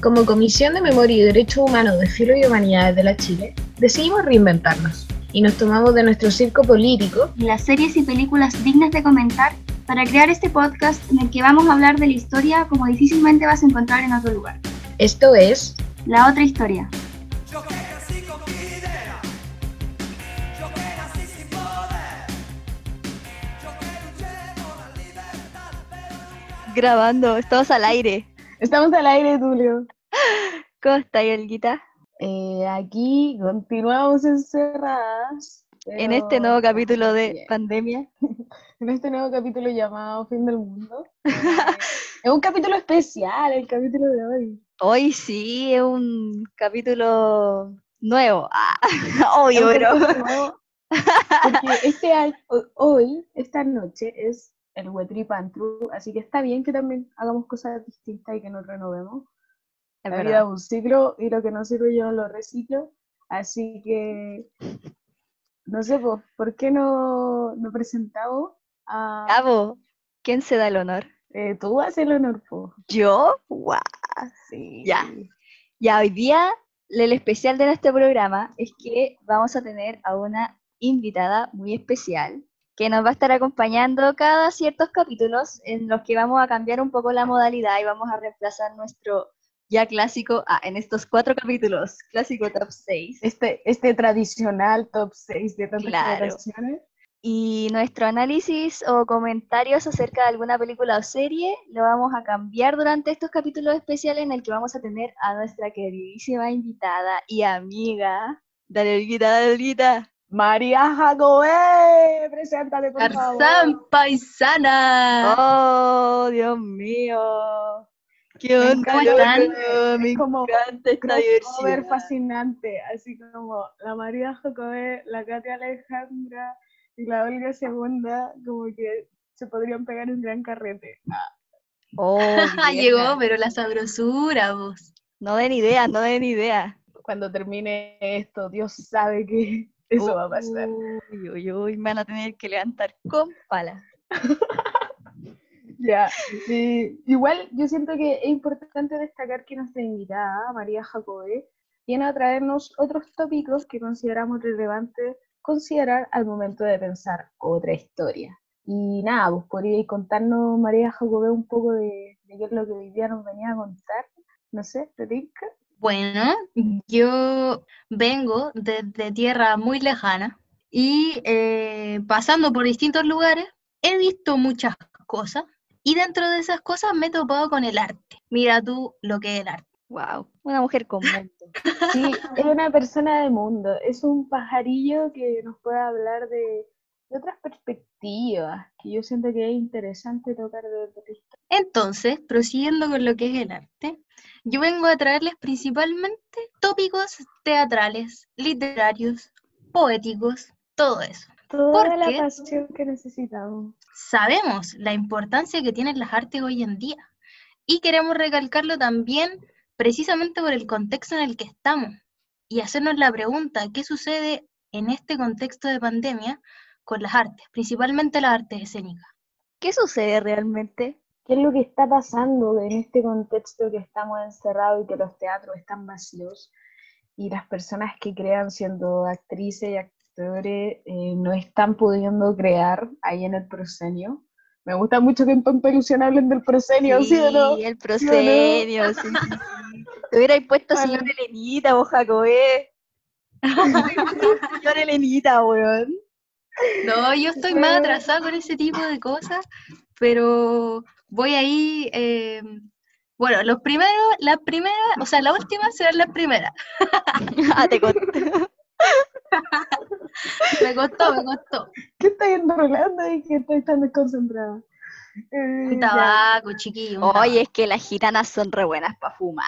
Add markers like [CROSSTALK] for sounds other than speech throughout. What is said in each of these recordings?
Como Comisión de Memoria y Derechos Humanos de Filo y Humanidades de la Chile, decidimos reinventarnos y nos tomamos de nuestro circo político y las series y películas dignas de comentar para crear este podcast en el que vamos a hablar de la historia como difícilmente vas a encontrar en otro lugar. Esto es La otra historia. Grabando, estamos al aire. Estamos al aire, Tulio. ¿Cómo está, Olguita? Eh, aquí continuamos encerradas. En este nuevo capítulo de pandemia. [LAUGHS] en este nuevo capítulo llamado Fin del Mundo. [LAUGHS] es un capítulo especial, el capítulo de hoy. Hoy sí, es un capítulo nuevo. [LAUGHS] Ah, obvio, pero. Porque este hoy, esta noche, es el Wetrip así que está bien que también hagamos cosas distintas y que nos renovemos. Es la vida es un ciclo y lo que no sirve yo lo reciclo, así que no sé, ¿por qué no, no presentamos a... Cabo, ¿quién se da el honor? Eh, tú haces el honor, po. ¿Yo? ¡Guau! Sí. Ya. Ya, hoy día el especial de nuestro programa es que vamos a tener a una invitada muy especial que nos va a estar acompañando cada ciertos capítulos en los que vamos a cambiar un poco la modalidad y vamos a reemplazar nuestro ya clásico ah, en estos cuatro capítulos, clásico top 6. Este, este tradicional top 6 de tantas claro. Y nuestro análisis o comentarios acerca de alguna película o serie lo vamos a cambiar durante estos capítulos especiales en el que vamos a tener a nuestra queridísima invitada y amiga. Dale, dale, Olguita. María Jacobé, preséntate por favor. paisana. Oh, Dios mío. ¿Qué onda? ¿Cómo están? Me como encanta esta diversidad. fascinante, así como la María Jacobé, la Katia Alejandra y la Olga Segunda, como que se podrían pegar un gran carrete. Oh, [LAUGHS] Llegó, pero la sabrosura, vos. No den idea, no den idea. Cuando termine esto, Dios sabe que eso va a pasar. Uy, uy, uy, me van a tener que levantar con pala. [LAUGHS] ya, sí. Igual yo siento que es importante destacar que nuestra invitada, María Jacobé, viene a traernos otros tópicos que consideramos relevantes considerar al momento de pensar otra historia. Y nada, pues, podríais contarnos, María Jacobé, un poco de, qué es lo que hoy día nos venía a contar. No sé, ¿te? Bueno, yo vengo desde tierra muy lejana y eh, pasando por distintos lugares he visto muchas cosas y dentro de esas cosas me he topado con el arte. Mira tú lo que es el arte. Wow, una mujer con [LAUGHS] mundo. Sí, es una persona de mundo, es un pajarillo que nos puede hablar de, otras perspectivas, que yo siento que es interesante tocar de Entonces, prosiguiendo con lo que es el arte, yo vengo a traerles principalmente tópicos teatrales, literarios, poéticos, todo eso. Toda la pasión que necesitamos. Sabemos la importancia que tienen las artes hoy en día y queremos recalcarlo también precisamente por el contexto en el que estamos y hacernos la pregunta, ¿qué sucede en este contexto de pandemia con las artes, principalmente las artes escénicas? ¿Qué sucede realmente? ¿Qué es lo que está pasando en este contexto que estamos encerrados y que los teatros están vacíos y las personas que crean siendo actrices eh, no están pudiendo crear ahí en el proscenio? Me gusta mucho que en Pampa hablen del proscenio, ¿sí, o no? Sí, el proscenio, sí, Te hubierais puesto señor Elenita, vos, Jacobé. [LAUGHS] señor Elenita, weón. No, yo estoy más atrasada con ese tipo de cosas, pero voy ahí. Eh, bueno, los primeros, la primera, o sea, la última será la primera. [LAUGHS] ah, te costó. [LAUGHS] [LAUGHS] me costó, me costó. ¿Qué estás enrolando y que estoy tan desconcentrada? un eh, tabaco, chiquillo. Oye, es que las gitanas son re buenas para fumar.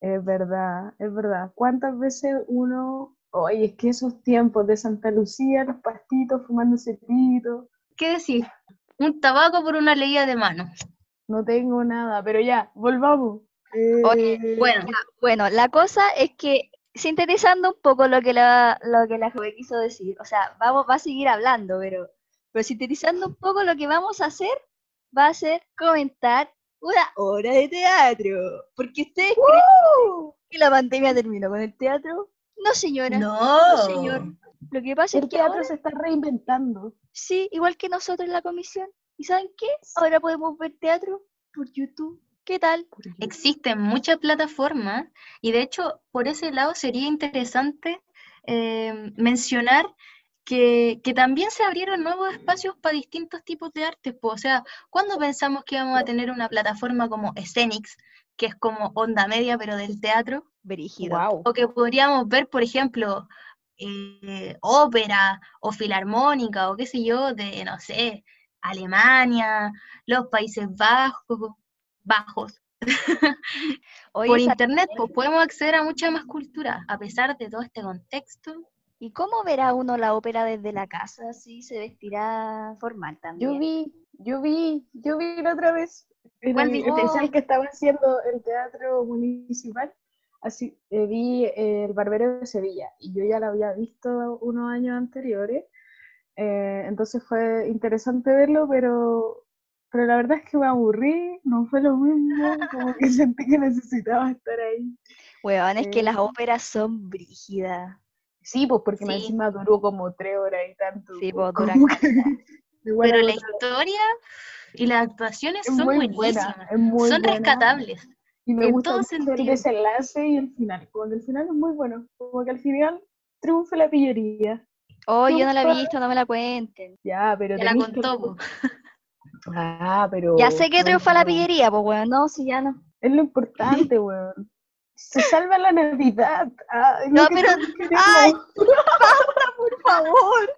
Es verdad, es verdad. ¿Cuántas veces uno Oye, es que esos tiempos de Santa Lucía, los pastitos fumando cepito. ¿Qué decir? Un tabaco por una leía de mano. No tengo nada, pero ya, volvamos. Oye, eh, bueno, bueno, la cosa es que sintetizando un poco lo que la, lo que la joven quiso decir, o sea, vamos, va a seguir hablando, pero, pero sintetizando un poco lo que vamos a hacer, va a ser comentar una obra de teatro. Porque ustedes creen que la pandemia terminó con el teatro. No, señora. No, señor. Lo que pasa El es que teatro ahora- se está reinventando. sí, igual que nosotros en la comisión. ¿Y saben qué? Ahora podemos ver teatro por YouTube. ¿Qué tal? Existen muchas plataformas y de hecho por ese lado sería interesante eh, mencionar que, que también se abrieron nuevos espacios para distintos tipos de artes. O sea, ¿cuándo pensamos que íbamos a tener una plataforma como Escenix, que es como onda media pero del teatro? Brígido. Wow. O que podríamos ver, por ejemplo, eh, ópera o filarmónica o qué sé yo, de, no sé, Alemania, los Países Bajos, bajos. [LAUGHS] Oye, Por internet, pues podemos acceder a mucha más cultura, a pesar de todo este contexto. ¿Y cómo verá uno la ópera desde la casa? ¿Sí se vestirá formal también? Yo vi, yo vi, yo vi la otra vez en ¿Cuál el viste? especial que estaba haciendo el teatro municipal. Así, eh, vi eh, El Barbero de Sevilla y yo ya la había visto unos años anteriores. eh, entonces fue interesante verlo, pero, pero la verdad es que me aburrí, no fue lo mismo, como que [LAUGHS] sentí que necesitaba estar ahí. Weón, es que las Eh. óperas son brígidas. Sí, pues porque Sí. encima duró como tres horas y tanto. Sí, pues, pues, duran que- [LAUGHS] Pero la historia y las actuaciones es son muy buenísimas, buena, son buena. rescatables. Y me en gusta todo mucho el desenlace y el final. Como que el final es muy bueno. Como que al final triunfa la pillería. Oh, yo no la he visto, no me la cuenten. Ya, pero Te la que- contó, po. [LAUGHS] Ah, pero. Ya sé que triunfa la pillería, pues weón, no, si ya no. Es lo importante, weón. Se salva la Navidad. Es No, pero-. ¡Ay! por favor!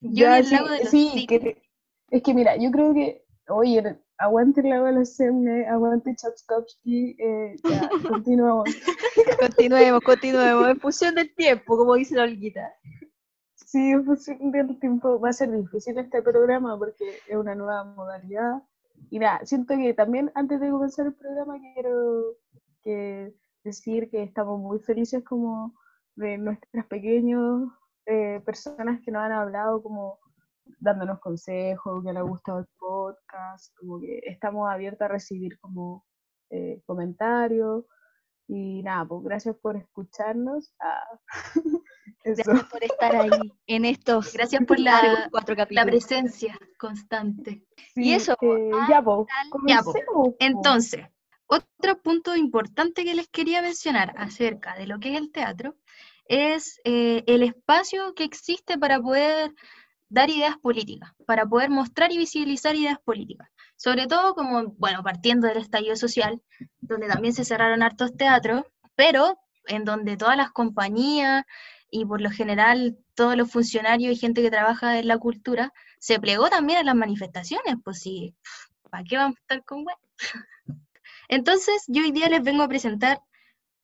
Yo Ya, sí, de sí, que- es que mira, yo creo que, oye, aguante de los cisnes, aguante Chapskovsky, eh, ya, [LAUGHS] continuamos. Continuemos, continuemos. En función del tiempo, como dice la Olguita. Sí, en función del tiempo va a ser difícil este programa porque es una nueva modalidad. Y nada, siento que también antes de comenzar el programa quiero decir que estamos muy felices como de nuestras pequeñas eh, personas que nos han hablado como dándonos consejos, que les ha gustado el podcast, como que estamos abiertos a recibir como eh, comentarios. Y nada, pues gracias por escucharnos. Ah. [LAUGHS] Gracias por estar ahí en estos Gracias por la, cuatro la presencia constante. Y eso, eh, ah, ya, po, Ya, po. comencemos, po. Entonces, otro punto importante que les quería mencionar acerca de lo que es el teatro es eh, el espacio que existe para poder dar ideas políticas, para poder mostrar y visibilizar ideas políticas. Sobre todo como, bueno, partiendo del estallido social, donde también se cerraron hartos teatros, pero en donde todas las compañías y por lo general todos los funcionarios y gente que trabaja en la cultura se plegó también a las manifestaciones, pues sí, ¿para qué vamos a estar con web? [LAUGHS] Entonces, yo hoy día les vengo a presentar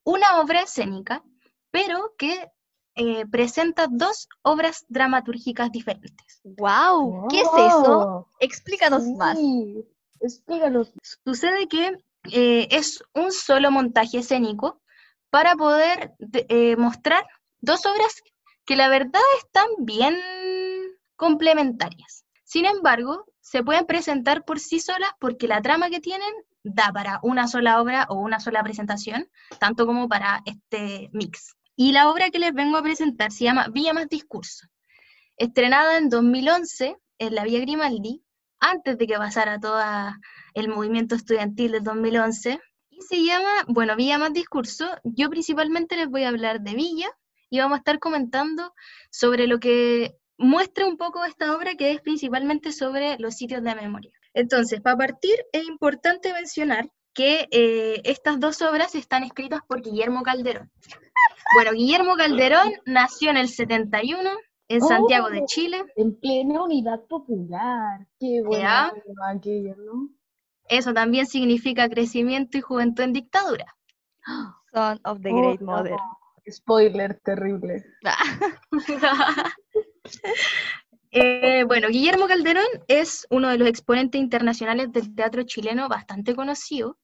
una obra escénica, pero que eh, presenta dos obras dramatúrgicas diferentes. ¡Wow! ¿Qué es eso? Explícanos más. Sucede que eh, es un solo montaje escénico para poder de- eh, mostrar dos obras que la verdad están bien complementarias. Sin embargo, se pueden presentar por sí solas porque la trama que tienen da para una sola obra o una sola presentación, tanto como para este mix. Y la obra que les vengo a presentar se llama Villa más Discurso, estrenada en 2011 en la Vía Grimaldi, antes de que pasara todo el movimiento estudiantil del 2011, y se llama, bueno, Villa más Discurso. Yo principalmente les voy a hablar de Villa y vamos a estar comentando sobre lo que muestra un poco esta obra, que es principalmente sobre los sitios de memoria. Entonces, para partir, es importante mencionar que eh, estas dos obras están escritas por Guillermo Calderón. Bueno, Guillermo Calderón nació en el 71 en Santiago de Oh. Chile. En plena unidad popular. Qué bueno Ya. aquello, ¿no? Eso también significa crecimiento y juventud en dictadura. [GASPS] Son of the Oh, Great no. Mother. Spoiler terrible. [LAUGHS] [LAUGHS] Eh, bueno, Guillermo Calderón es uno de los exponentes internacionales del teatro chileno bastante conocido,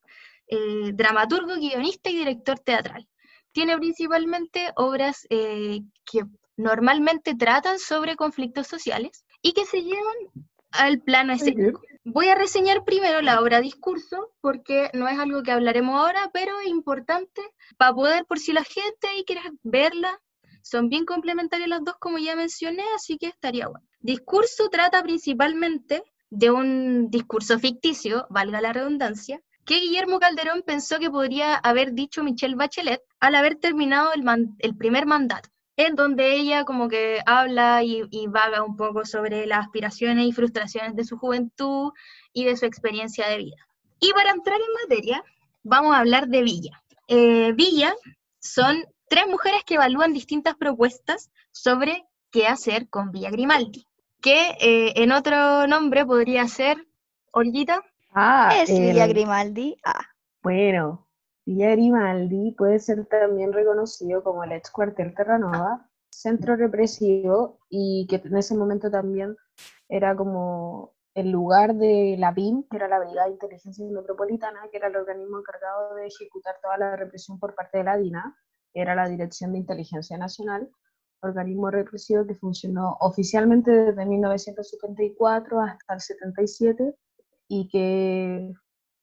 eh, dramaturgo, guionista y director teatral. Tiene principalmente obras eh, que normalmente tratan sobre conflictos sociales y que se llevan al plano escénico. Voy a reseñar primero la obra Discurso, porque no es algo que hablaremos ahora, pero es importante para poder, por si la gente y quiere verla, son bien complementarias las dos, como ya mencioné, así que estaría bueno. Discurso trata principalmente de un discurso ficticio, valga la redundancia, que Guillermo Calderón pensó que podría haber dicho Michelle Bachelet al haber terminado el, el primer mandato, en donde ella como que habla y, vaga un poco sobre las aspiraciones y frustraciones de su juventud y de su experiencia de vida. Y para entrar en materia, vamos a hablar de Villa. Eh, Villa son tres mujeres que evalúan distintas propuestas sobre qué hacer con Villa Grimaldi, que eh, en otro nombre podría ser, Olguita. Ah, es Villa Grimaldi. Ah. Bueno, Villa Grimaldi puede ser también reconocido como el ex cuartel Terranova, centro represivo y que en ese momento también era como el lugar de la BIM, que era la Brigada de Inteligencia Metropolitana, que era el organismo encargado de ejecutar toda la represión por parte de la DINA, era la Dirección de Inteligencia Nacional, organismo represivo que funcionó oficialmente desde 1974 hasta el 77 y que,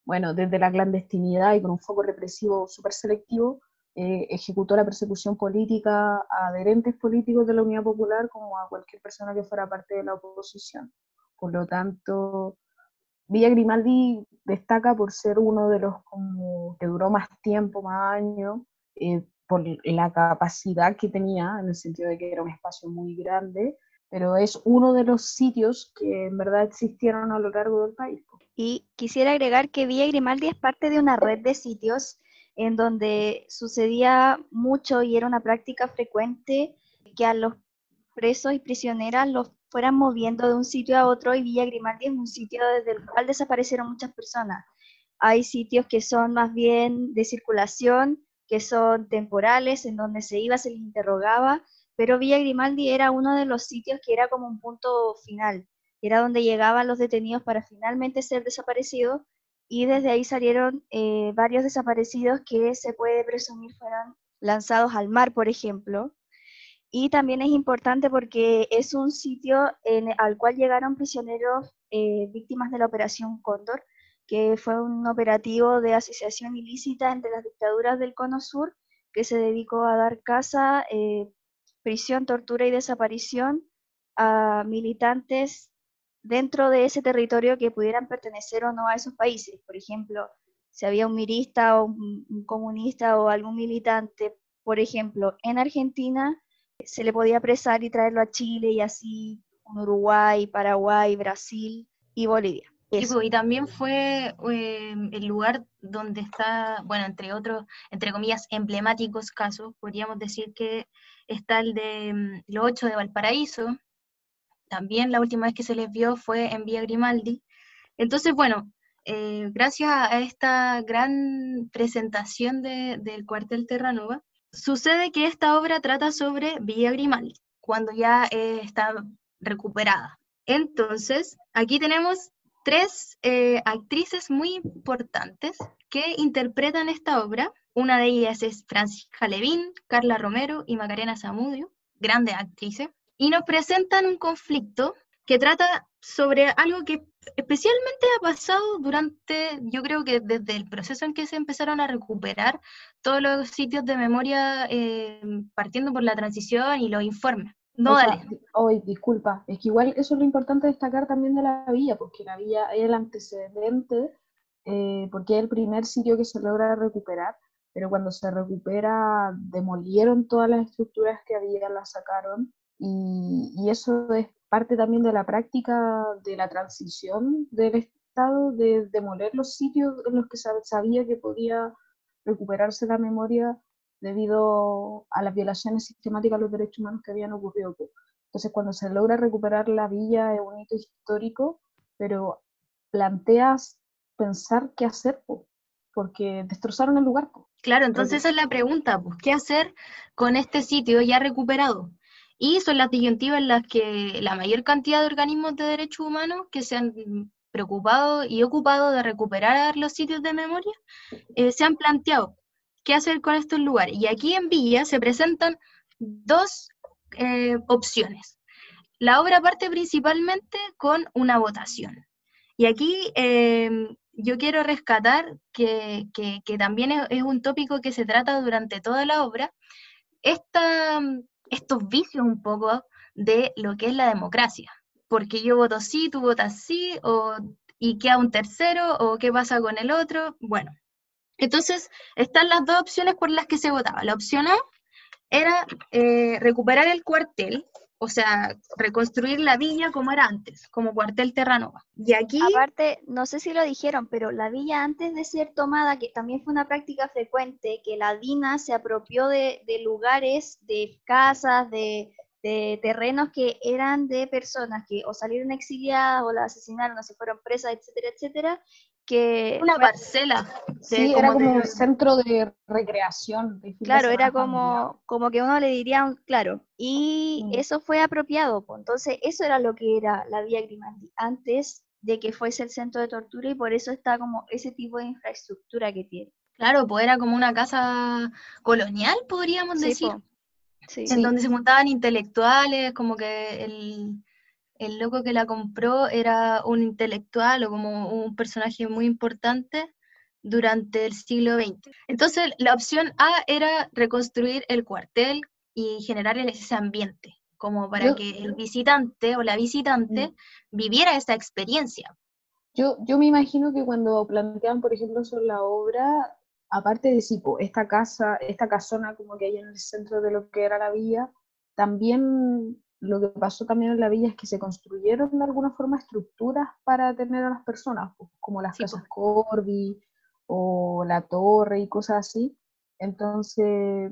bueno, desde la clandestinidad y con un foco represivo súper selectivo, eh, ejecutó la persecución política a adherentes políticos de la Unidad Popular como a cualquier persona que fuera parte de la oposición. Por lo tanto, Villa Grimaldi destaca por ser uno de los que duró más tiempo, más años, eh, por la capacidad que tenía, en el sentido de que era un espacio muy grande, pero es uno de los sitios que en verdad existieron a lo largo del país. Y quisiera agregar que Villa Grimaldi es parte de una red de sitios en donde sucedía mucho y era una práctica frecuente que a los presos y prisioneras los fueran moviendo de un sitio a otro y Villa Grimaldi es un sitio desde el cual desaparecieron muchas personas. Hay sitios que son más bien de circulación, que son temporales, en donde se iba, se les interrogaba, pero Villa Grimaldi era uno de los sitios que era como un punto final, era donde llegaban los detenidos para finalmente ser desaparecidos y desde ahí salieron eh, varios desaparecidos que se puede presumir fueron lanzados al mar, por ejemplo. Y también es importante porque es un sitio al cual llegaron prisioneros eh, víctimas de la Operación Cóndor, que fue un operativo de asociación ilícita entre las dictaduras del Cono Sur, que se dedicó a dar casa, eh, prisión, tortura y desaparición a militantes dentro de ese territorio que pudieran pertenecer o no a esos países. Por ejemplo, si había un mirista o un comunista o algún militante, por ejemplo, en Argentina, se le podía apresar y traerlo a Chile y así en Uruguay, Paraguay, Brasil y Bolivia. Pues, y también fue em, el lugar donde está, bueno, entre otros, entre comillas, emblemáticos casos, podríamos decir que está el de mm, los ocho de Valparaíso, también la última vez que se les vio fue en Vía Grimaldi. Entonces, bueno, eh, gracias a esta gran presentación del cuartel Terranova, sucede que esta obra trata sobre Villa Grimaldi, cuando ya eh, está recuperada. Entonces, aquí tenemos tres eh, actrices muy importantes que interpretan esta obra. Una de ellas es Francisca Levín, Carla Romero y Macarena Zamudio, grandes actrices, y nos presentan un conflicto que trata sobre algo que especialmente ha pasado durante, yo creo que desde el proceso en que se empezaron a recuperar todos los sitios de memoria, eh, partiendo por la transición y los informes. No, dale. Hoy, disculpa, es que igual eso es lo importante destacar también de la villa, porque la villa es el antecedente, eh, porque es el primer sitio que se logra recuperar, pero cuando se recupera demolieron todas las estructuras que había, las sacaron, y, y eso es parte también de la práctica de la transición del Estado, de demoler los sitios en los que sabía que podía recuperarse la memoria debido a las violaciones sistemáticas a los derechos humanos que habían ocurrido. Entonces, cuando se logra recuperar la villa es un hito histórico, pero planteas pensar qué hacer, porque destrozaron el lugar. Claro, entonces esa es la pregunta, pues, ¿qué hacer con este sitio ya recuperado? Y son las disyuntivas en las que la mayor cantidad de organismos de derechos humanos que se han preocupado y ocupado de recuperar los sitios de memoria eh, se han planteado qué hacer con estos lugares. Y aquí en Villa se presentan dos eh, opciones. La obra parte principalmente con una votación. Y aquí em, yo quiero rescatar que, también es, un tópico que se trata durante toda la obra, esta, estos vicios un poco de lo que es la democracia. Porque yo voto sí, tú votas sí, o, y queda un tercero, o qué pasa con el otro. Bueno, entonces están las dos opciones por las que se votaba. La opción A era eh, recuperar el cuartel, o sea, reconstruir la villa como era antes, como cuartel Terranova. Y aquí... Aparte, no sé si lo dijeron, pero la villa antes de ser tomada, que también fue una práctica frecuente, que la DINA se apropió de, lugares, de casas, de, de, terrenos que eran de personas que o salieron exiliadas o la asesinaron o se fueron presas, etcétera, etcétera, que... Una parcela. Sí, era como un centro de recreación. claro, era como, como que uno le diría, claro, y mm. eso fue apropiado, pues, entonces eso era lo que era la Vía Grimaldi antes de que fuese el centro de tortura y por eso está como ese tipo de infraestructura que tiene. Claro, pues era como una casa colonial, podríamos decir. Sí. En donde se montaban intelectuales, como que el, el loco que la compró era un intelectual o como un personaje muy importante durante el siglo XX. Entonces, la opción A era reconstruir el cuartel y generar ese ambiente, como para que el visitante o la visitante mm. viviera esa experiencia. Yo, yo me imagino que cuando plantean, por ejemplo, sobre la obra, aparte de si esta casa, esta casona como que hay en el centro de lo que era la villa, también lo que pasó también en la villa es que se construyeron de alguna forma estructuras para tener a las personas, pues, como las casas pues. Corby o la torre y cosas así. Entonces,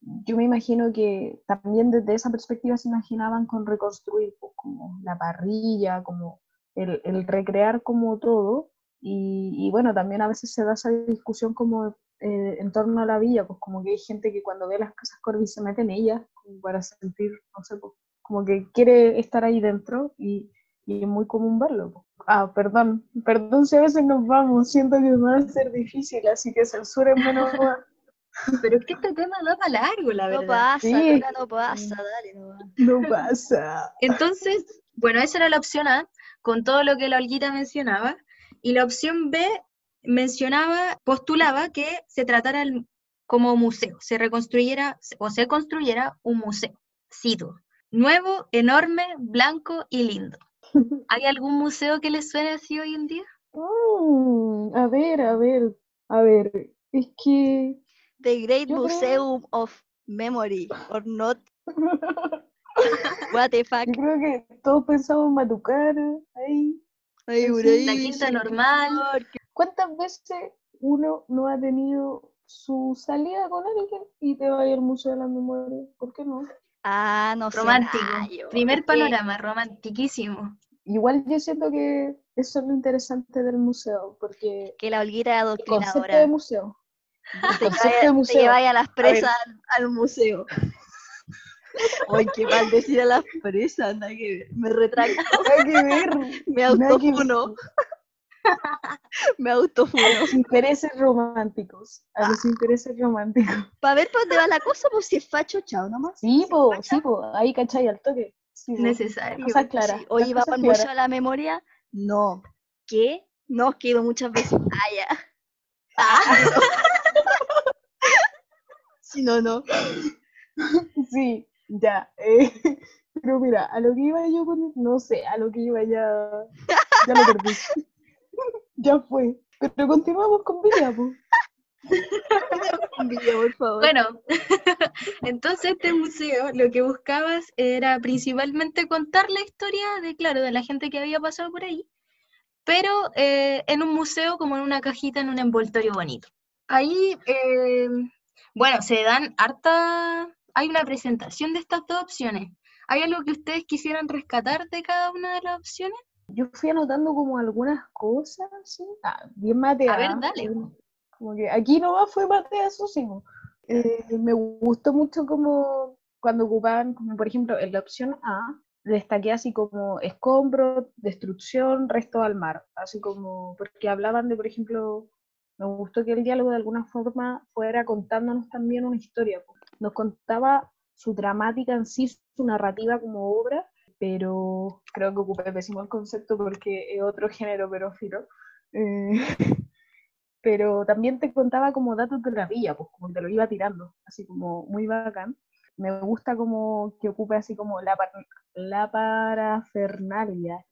yo me imagino que también desde esa perspectiva se imaginaban con reconstruir, pues, como la parrilla, como el, el recrear como todo. Y, y, bueno, también a veces se da esa discusión como eh, en torno a la villa, pues como que hay gente que cuando ve las casas Corby se mete en ellas, como para sentir, no sé, pues, como que quiere estar ahí dentro y, y, es muy común verlo. Ah, perdón, perdón si a veces nos vamos, siento que va a ser difícil, así que censuren menos [LAUGHS] Pero es que este tema no para largo, la verdad. No pasa, no pasa, dale, no, no pasa. Entonces, bueno, esa era la opción A, con todo lo que la Olguita mencionaba, y la opción B mencionaba, postulaba que se tratara como museo, se reconstruyera o se construyera un museo, Cito. Nuevo, enorme, blanco y lindo. [LAUGHS] ¿Hay algún museo que les suene así hoy en día? Mm, a ver, a ver, a ver. Es que. The Great Museum of Memory, or not. [LAUGHS] What the fuck. Yo creo que todos pensamos en Matucar, ahí. La quinta normal. ¿Cuántas veces uno no ha tenido su salida con alguien y te va a ir al Museo de la Memoria? ¿Por qué no? Ah, no sé. Romántico. Primer panorama, romantiquísimo. Igual yo siento que eso es lo interesante del museo, porque... Que la Olguita es adoctrinadora. El concepto de museo. Concepto de museo. te a las presas al, museo. [LAUGHS] Ay, qué mal decir a las presas, nada que ver. Me retracto. Nada que ver. [LAUGHS] Me autofuno. [LAUGHS] Me autofuno. A los intereses románticos. A los intereses románticos. Para ver por dónde va la cosa, pues si es facho, chao nomás. Sí, pues, sí, pues, ahí cachai al toque. Necesario. Cosas claras. Sí. Oye, ¿va para el a la memoria? No. ¿Qué? No, que ido muchas veces. [LAUGHS] Ah, ya. [LAUGHS] Ah. si no, no. Sí, ya. Eh, pero mira, a lo que iba yo con... No sé, a lo que iba ya... Ya lo perdí ya fue. Pero continuamos con Villa, por favor. Bueno, [LAUGHS] entonces este museo lo que buscabas era principalmente contar la historia de, claro, de la gente que había pasado por ahí, pero eh, en un museo como en una cajita, en un envoltorio bonito. Ahí, eh, bueno, se dan harta, hay una presentación de estas dos opciones. ¿Hay algo que ustedes quisieran rescatar de cada una de las opciones? Yo fui anotando como algunas cosas, ¿sí? ah, bien matea. A ver, dale. Como que aquí nomás fue matea, eso sí. Eh, me gustó mucho como cuando ocupaban, como por ejemplo, en la opción A, destaqué así como escombro, destrucción, resto al mar, así como, porque hablaban de, por ejemplo, me gustó que el diálogo de alguna forma fuera contándonos también una historia, nos contaba su dramática en sí, su narrativa como obra, pero creo que ocupé pésimo el concepto porque es otro género pero Eh, [LAUGHS] pero también te contaba como datos de la villa, pues como te lo iba tirando, así como muy bacán. Me gusta como que ocupe así como la, la parafernalia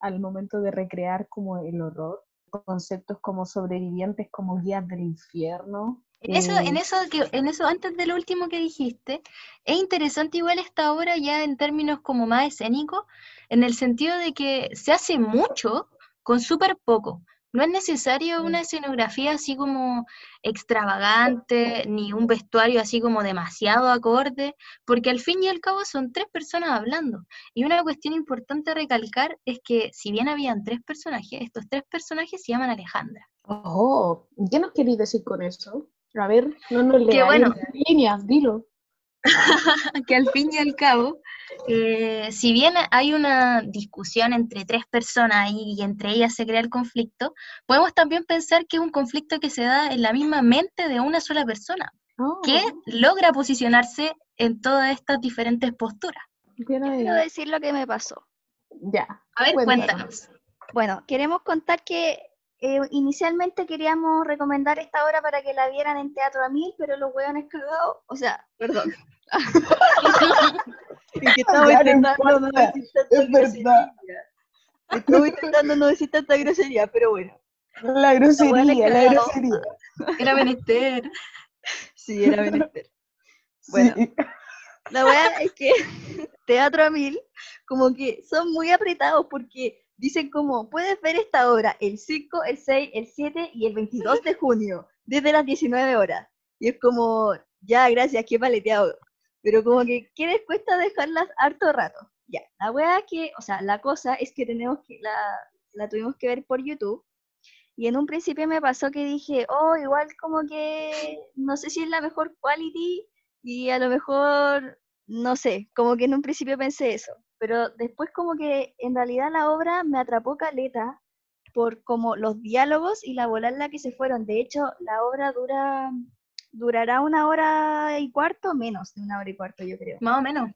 al momento de recrear como el horror, conceptos como sobrevivientes como guías del infierno, en eso, en eso, que, en eso, antes de lo último que dijiste, es interesante igual esta obra ya en términos como más escénicos, en el sentido de que se hace mucho con súper poco. No es necesario una escenografía así como extravagante, ni un vestuario así como demasiado acorde, porque al fin y al cabo son tres personas hablando. Y una cuestión importante a recalcar es que si bien habían tres personajes, estos tres personajes se llaman Alejandra. Oh, ¿qué nos queréis decir con eso? A ver, no nos leas bueno, líneas, dilo. [LAUGHS] que al fin y al cabo, eh, si bien hay una discusión entre tres personas y, entre ellas se crea el conflicto, podemos también pensar que es un conflicto que se da en la misma mente de una sola persona, que oh. logra posicionarse en todas estas diferentes posturas. Quiero decir lo que me pasó. Ya. A ver, cuéntanos. Bueno, queremos contar que eh, inicialmente queríamos recomendar esta obra para que la vieran en Teatro a Mil, pero los hueones cagados, o sea, perdón. [LAUGHS] y que estaba intentando no decir tanta grosería. Estaba [LAUGHS] intentando no decir tanta grosería, pero bueno. La grosería, la grosería. Era menester. Sí, era menester. Bueno, la verdad es que [LAUGHS] Teatro a Mil, como que son muy apretados porque dicen como, puedes ver esta obra el 5, el 6, el 7 y el 22 de junio, desde las 19 horas. Y es como, ya, gracias, qué paleteado. Pero como que, ¿qué les cuesta dejarlas harto rato? Ya, la wea que, o sea, la cosa es que tenemos que, la, la tuvimos que ver por YouTube. Y en un principio me pasó que dije, oh, igual como que no sé si es la mejor quality y a lo mejor, no sé, como que en un principio pensé eso pero después como que en realidad la obra me atrapó caleta por como los diálogos y la bola en la que se fueron. De hecho, la obra dura durará una hora y cuarto, menos de una hora y cuarto, yo creo. Más o menos.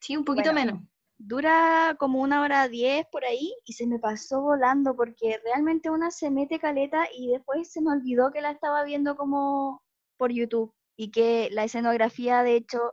Sí, un poquito menos. Dura como una hora diez por ahí y se me pasó volando porque realmente una se mete caleta y después se me olvidó que la estaba viendo como por YouTube y que la escenografía de hecho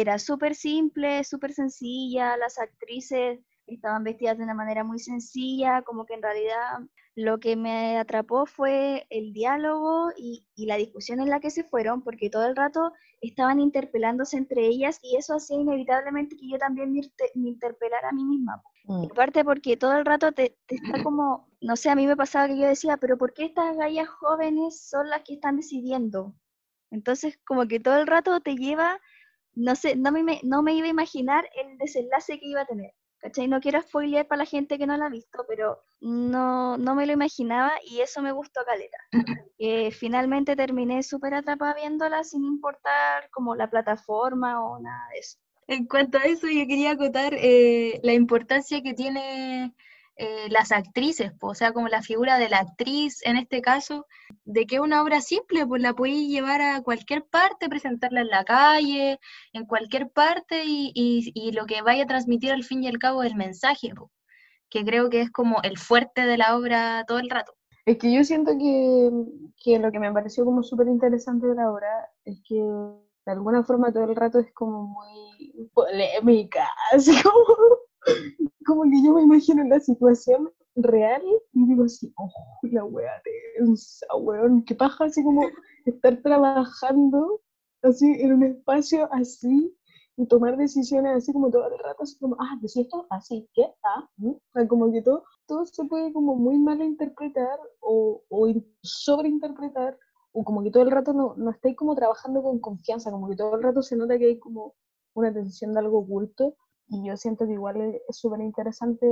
era súper simple, súper sencilla, las actrices estaban vestidas de una manera muy sencilla, como que en realidad lo que me atrapó fue el diálogo y, la discusión en la que se fueron, porque todo el rato estaban interpelándose entre ellas y eso hacía inevitablemente que yo también me, interpelara a mí misma. Mm. Aparte porque todo el rato te, te, está [CLEARS THROAT] como, no sé, a mí me pasaba que yo decía, pero ¿por qué estas gallas jóvenes son las que están decidiendo? Entonces como que todo el rato te lleva no sé, no me, no me iba a imaginar el desenlace que iba a tener. ¿Cachai? No quiero spoilear para la gente que no la ha visto, pero no, no me lo imaginaba y eso me gustó caleta. [LAUGHS] Eh, finalmente terminé súper atrapada viéndola sin importar como la plataforma o nada de eso. En cuanto a eso, yo quería acotar eh, la importancia que tiene eh, las actrices, o sea, como la figura de la actriz en este caso, de que una obra simple, pues la podéis llevar a cualquier parte, presentarla en la calle, en cualquier parte, y, lo que vaya a transmitir al fin y al cabo es el mensaje, que creo que es como el fuerte de la obra todo el rato. Es que yo siento que, que lo que me pareció como súper interesante de la obra es que de alguna forma todo el rato es como muy polémica, [LAUGHS] así como como que yo me imagino la situación real y digo así, oh, la wea tensa, weón, qué paja, así como estar trabajando así en un espacio así y tomar decisiones así como todo el rato, así como, ah, decía esto, así, ¿qué? Ah, como que todo, todo se puede como muy mal interpretar o, o sobreinterpretar o como que todo el rato no, no estáis como trabajando con confianza, como que todo el rato se nota que hay como una tensión de algo oculto y yo siento que igual es súper interesante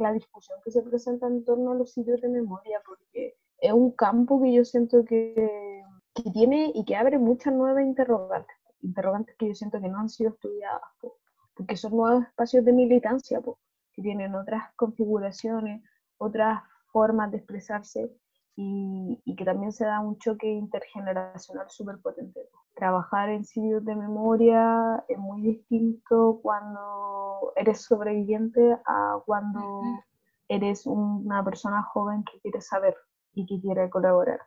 la discusión que se presenta en torno a los sitios de memoria, porque es un campo que yo siento que, que tiene y que abre muchas nuevas interrogantes, interrogantes que yo siento que no han sido estudiadas, porque son nuevos espacios de militancia, que tienen otras configuraciones, otras formas de expresarse y, y, que también se da un choque intergeneracional súper potente. Trabajar en sitios de memoria es muy distinto cuando eres sobreviviente a cuando eres una persona joven que quiere saber y que quiere colaborar.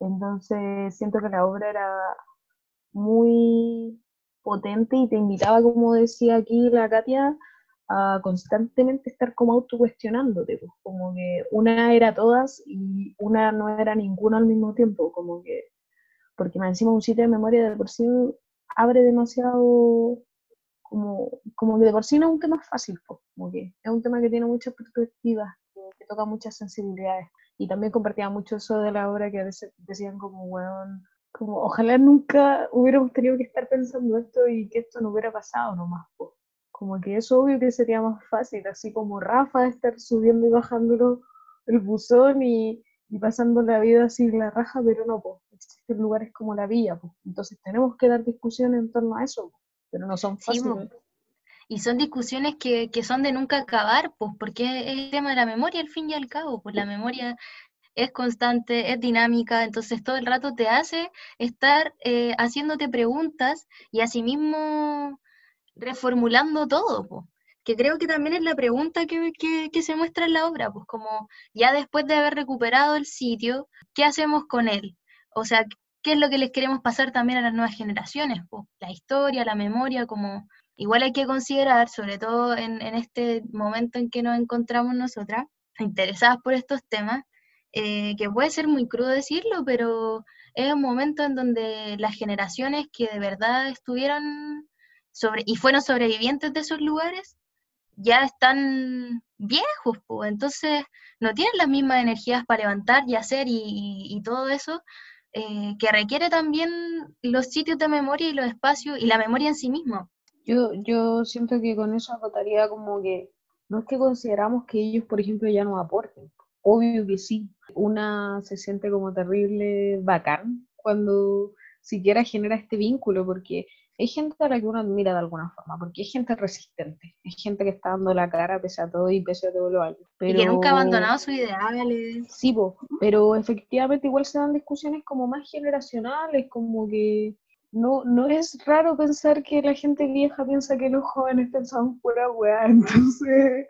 Entonces siento que la obra era muy potente y te invitaba, como decía aquí la Katia, a constantemente estar como autocuestionándote, pues, como que una era todas y una no era ninguna al mismo tiempo, como que, porque me encima un sitio de memoria de por sí abre demasiado, como, como que de por sí no es un tema fácil, pues, como que es un tema que tiene muchas perspectivas, que, toca muchas sensibilidades, y también compartía mucho eso de la obra que a veces decían como, weón, como ojalá nunca hubiéramos tenido que estar pensando esto y que esto no hubiera pasado nomás, como que es obvio que sería más fácil, así como Rafa, estar subiendo y bajando el buzón y, pasando la vida así la raja, pero no, pues lugares como la villa, pues entonces tenemos que dar discusiones en torno a eso, pero no son fáciles. y son discusiones que, que, son de nunca acabar, pues porque es el tema de la memoria al fin y al cabo, pues la memoria es constante, es dinámica, entonces todo el rato te hace estar eh, haciéndote preguntas y asimismo reformulando todo, que creo que también es la pregunta que, que, se muestra en la obra, pues como ya después de haber recuperado el sitio, ¿qué hacemos con él? O sea, ¿qué es lo que les queremos pasar también a las nuevas generaciones? La historia, la memoria, como igual hay que considerar, sobre todo en, este momento en que nos encontramos nosotras, interesadas por estos temas, eh, que puede ser muy crudo decirlo, pero es un momento en donde las generaciones que de verdad estuvieron y fueron sobrevivientes de esos lugares, ya están viejos, entonces no tienen las mismas energías para levantar y hacer y, todo eso, eh, que requiere también los sitios de memoria y los espacios y la memoria en sí mismo. Yo, yo siento que con eso acotaría como que no es que consideramos que ellos, por ejemplo, ya no aporten. Obvio que sí. Una se siente como terrible bacán cuando siquiera genera este vínculo, porque hay gente a la que uno admira de alguna forma, porque hay gente resistente, hay gente que está dando la cara pese a todo y pese a todo lo alto. Pero... Y que nunca ha abandonado sus ideales. Sí, pero efectivamente igual se dan discusiones como más generacionales, como que no, no es raro pensar que la gente vieja piensa que los jóvenes pensaban fuera weá, [LAUGHS] entonces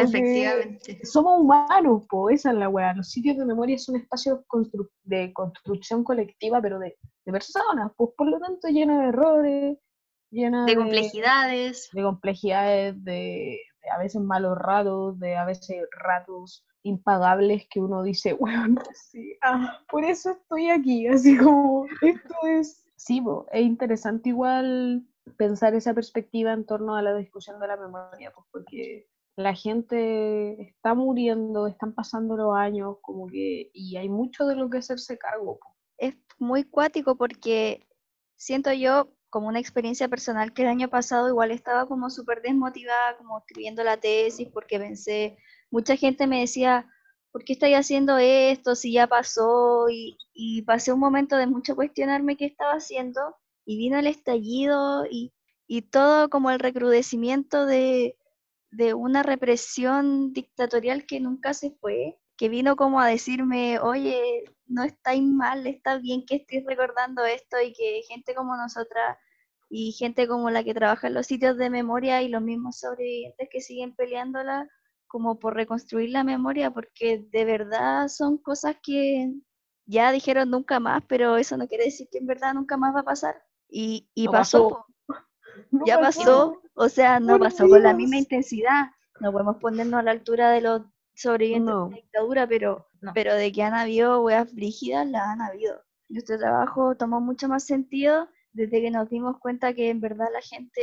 Efectivamente. somos humanos, po, esa es la weá. Los sitios de memoria son espacios de construcción colectiva, pero de, personas, pues por lo tanto llena de errores, llena de, complejidades. De complejidades, de, a veces malos ratos, de a veces ratos impagables que uno dice, [LAUGHS] bueno, sí, ah, por eso estoy aquí, así como, esto es, sí, es interesante igual pensar esa perspectiva en torno a la discusión de la memoria, pues porque la gente está muriendo, están pasando los años, como que, y hay mucho de lo que hacerse cargo. Es muy cuático porque siento yo como una experiencia personal que el año pasado igual estaba como súper desmotivada, como escribiendo la tesis, porque pensé, mucha gente me decía, ¿por qué estoy haciendo esto si ya pasó? Y, y pasé un momento de mucho cuestionarme qué estaba haciendo y vino el estallido y, y todo como el recrudecimiento de de una represión dictatorial que nunca se fue, que vino como a decirme, oye, no estáis mal, está bien que estés recordando esto y que gente como nosotras y gente como la que trabaja en los sitios de memoria y los mismos sobrevivientes que siguen peleándola como por reconstruir la memoria, porque de verdad son cosas que ya dijeron nunca más, pero eso no quiere decir que en verdad nunca más va a pasar. Y, pasó, ya pasó, o sea, no pasó con la misma intensidad. No podemos ponernos a la altura de los sobrevivientes de la dictadura, pero, pero de que han habido weas brígidas, las han habido. Nuestro trabajo tomó mucho más sentido desde que nos dimos cuenta que en verdad la gente,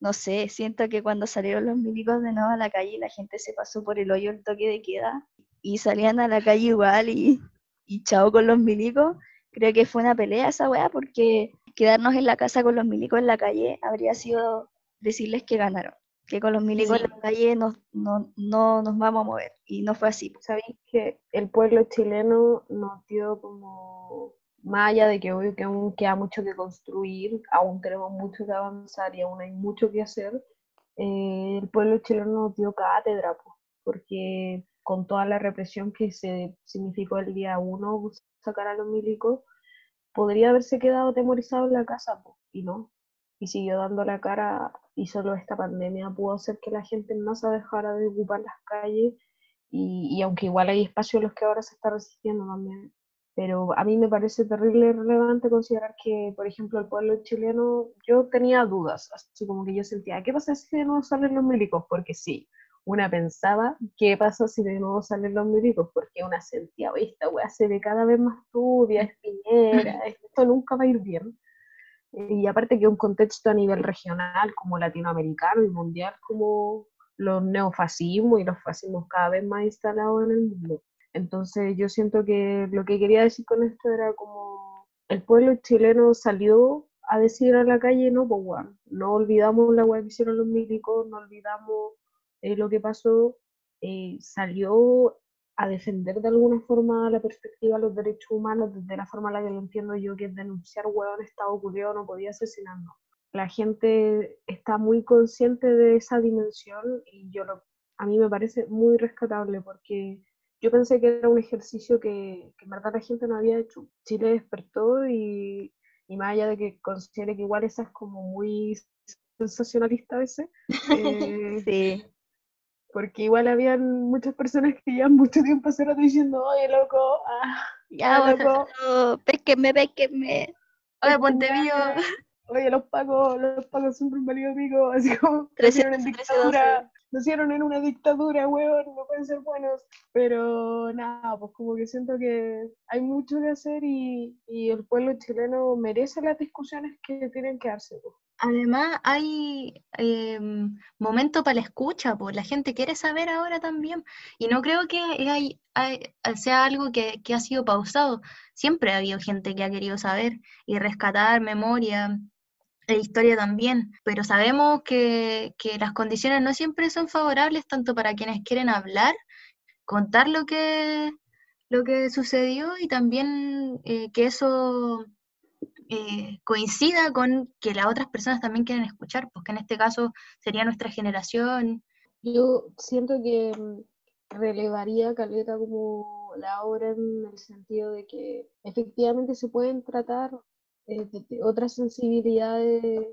no sé, siento que cuando salieron los milicos de nuevo a la calle, la gente se pasó por el hoyo el toque de queda y salían a la calle igual y, y chao con los milicos. Creo que fue una pelea esa wea porque quedarnos en la casa con los milicos en la calle habría sido decirles que ganaron, que con los milicos en la calle no, no, no, nos vamos a mover. Y no fue así. Sabéis que el pueblo chileno nos dio como, más allá de que obvio que aún queda mucho que construir, aún tenemos mucho que avanzar y aún hay mucho que hacer, eh, el pueblo chileno nos dio cátedra, porque con toda la represión que se significó el día uno sacar a los milicos, podría haberse quedado atemorizado en la casa, y no, y siguió dando la cara y solo esta pandemia pudo hacer que la gente en masa dejara de ocupar las calles y, y aunque igual hay espacios en los que ahora se está resistiendo también. Pero a mí me parece terrible relevante considerar que, por ejemplo, el pueblo chileno, yo tenía dudas, así como que yo sentía, ¿qué pasa si nuevo salen los milicos? Porque sí, una pensaba, ¿qué pasa si de nuevo salen los milicos? Porque una sentía, oye, esta weá se ve cada vez más turbia, es piñera, [LAUGHS] esto nunca va a ir bien. Y aparte que un contexto a nivel regional, como latinoamericano y mundial, como los neofascismos y los fascismos cada vez más instalados en el mundo. Entonces yo siento que lo que quería decir con esto era como el pueblo chileno salió a decir a la calle, no, pues bueno, no olvidamos la web que hicieron los milicos, no olvidamos eh, lo que pasó, eh, salió a defender de alguna forma la perspectiva de los derechos humanos desde la forma en la que lo entiendo yo, que es denunciar hueón estado ocurrido, no podía asesinarnos. La gente está muy consciente de esa dimensión y yo lo, a mí me parece muy rescatable porque yo pensé que era un ejercicio que, que en verdad la gente no había hecho. Chile despertó y, y más allá de que considere que igual esa es como muy sensacionalista a veces, [LAUGHS] eh, sí. Porque igual habían muchas personas que llevan mucho tiempo haciendo diciendo, oye loco, ah, ya, loco, péquenme, péquenme. Oye, Pontevío. Oye, los pagos, los pagos siempre un valido amigo, así como [LAUGHS] nacieron en dictadura, nacieron en una dictadura, weón, no pueden ser buenos. Pero nada, pues como que siento que hay mucho que hacer y, y el pueblo chileno merece las discusiones que tienen que darse. Pues. Además, hay eh, momento para la escucha, pues la gente quiere saber ahora también. Y no creo que hay, hay, sea algo que, que, ha sido pausado. Siempre ha habido gente que ha querido saber y rescatar memoria e historia también. Pero sabemos que, que las condiciones no siempre son favorables, tanto para quienes quieren hablar, contar lo que, lo que sucedió y también eh, que eso eh, coincida con que las otras personas también quieren escuchar, porque en este caso sería nuestra generación. Yo siento que mm, relevaría Caleta como la obra en el sentido de que efectivamente se pueden tratar eh, otras sensibilidades,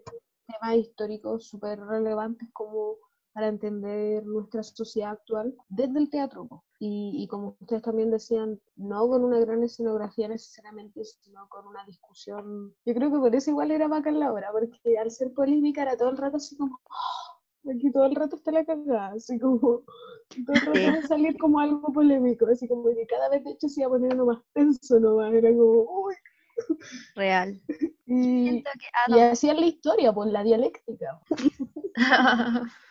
temas históricos súper relevantes como para entender nuestra sociedad actual desde el teatro. Y, y, como ustedes también decían, no con una gran escenografía necesariamente, sino con una discusión. Yo creo que por eso igual era bacán la obra, porque al ser polémica era todo el rato así como, oh, aquí todo el rato está la cagada, así como, todo el rato va a salir como algo polémico, así como que cada vez de hecho se iba poniendo más tenso, ¿no? Era como, uy. Real. Y, y hacían la historia, pues la dialéctica. [LAUGHS]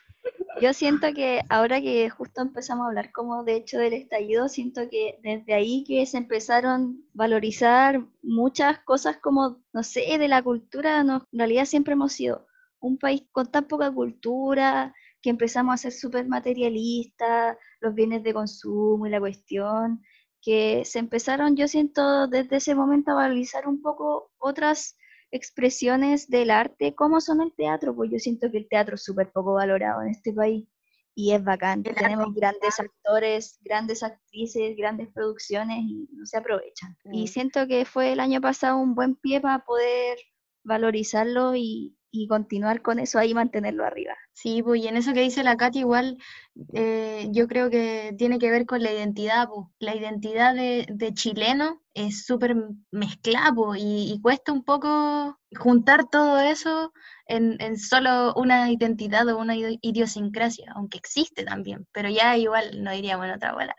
Yo siento que ahora que justo empezamos a hablar como de hecho del estallido, siento que desde ahí que se empezaron a valorizar muchas cosas como, no sé, de la cultura, no, en realidad siempre hemos sido un país con tan poca cultura, que empezamos a ser súper materialistas, los bienes de consumo y la cuestión, que se empezaron, yo siento, desde ese momento a valorizar un poco otras expresiones del arte como son el teatro, pues yo siento que el teatro es súper poco valorado en este país y es bacán. Tenemos grandes actores, grandes actrices, grandes producciones y no se aprovechan. Y siento que fue el año pasado un buen pie para poder valorizarlo y, y continuar con eso ahí, mantenerlo arriba. Sí, pues y en eso que dice la Katy igual eh, yo creo que tiene que ver con la identidad, pues. la identidad de, de chileno es súper mezclada pues, y, cuesta un poco juntar todo eso en, en, solo una identidad o una idiosincrasia, aunque existe también, pero ya igual no iríamos en otra bola.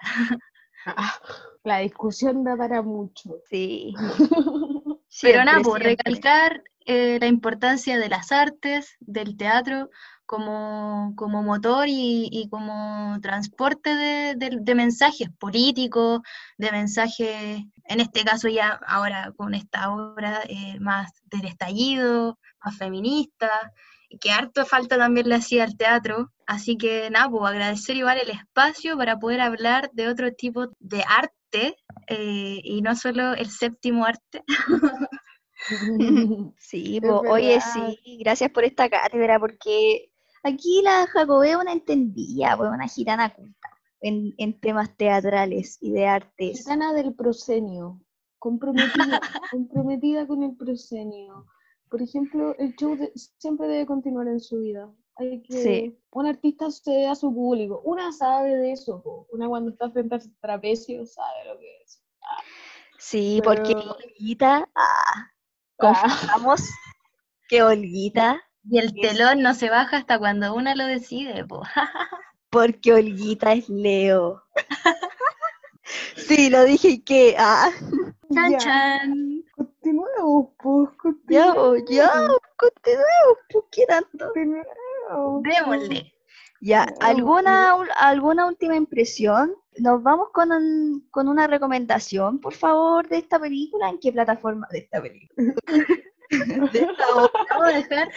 Ah, [LAUGHS] la discusión da para mucho. Sí. [LAUGHS] pero nada, pues recalcar eh, la importancia de las artes, del teatro, como, como motor y, como transporte de, mensajes políticos, de mensajes, en este caso ya ahora con esta obra eh, más del estallido, más feminista, y que harto falta también le hacía al teatro. Así que nada, pues agradecer igual el espacio para poder hablar de otro tipo de arte eh, y no solo el séptimo arte. [LAUGHS] [LAUGHS] [LAUGHS] Sí, oye, sí, gracias por esta cátedra, porque aquí la Jacobea una entendía, pues una gitana culta en, en, temas teatrales y de artes. Gitana del proscenio. comprometida, [LAUGHS] comprometida con el proscenio. Por ejemplo, el show siempre debe continuar en su vida. Hay que, Un artista se a su público. Una sabe de eso. Una cuando está frente al trapecio sabe lo que es. Sí, porque ah, confiamos que Olguita. Y el telón no se baja hasta cuando una lo decide, [LAUGHS] porque Olguita es Leo. sí, lo dije y que. Ah. Chan, chan. Continuemos, pues. Ya, ya, continuemos, pues, ¿qué tanto? Démosle. Ya, ¿alguna, ¿alguna última impresión? Nos vamos con, con una recomendación, por favor, de esta película. ¿En qué plataforma de esta película? [LAUGHS] de esta Vamos a dejar,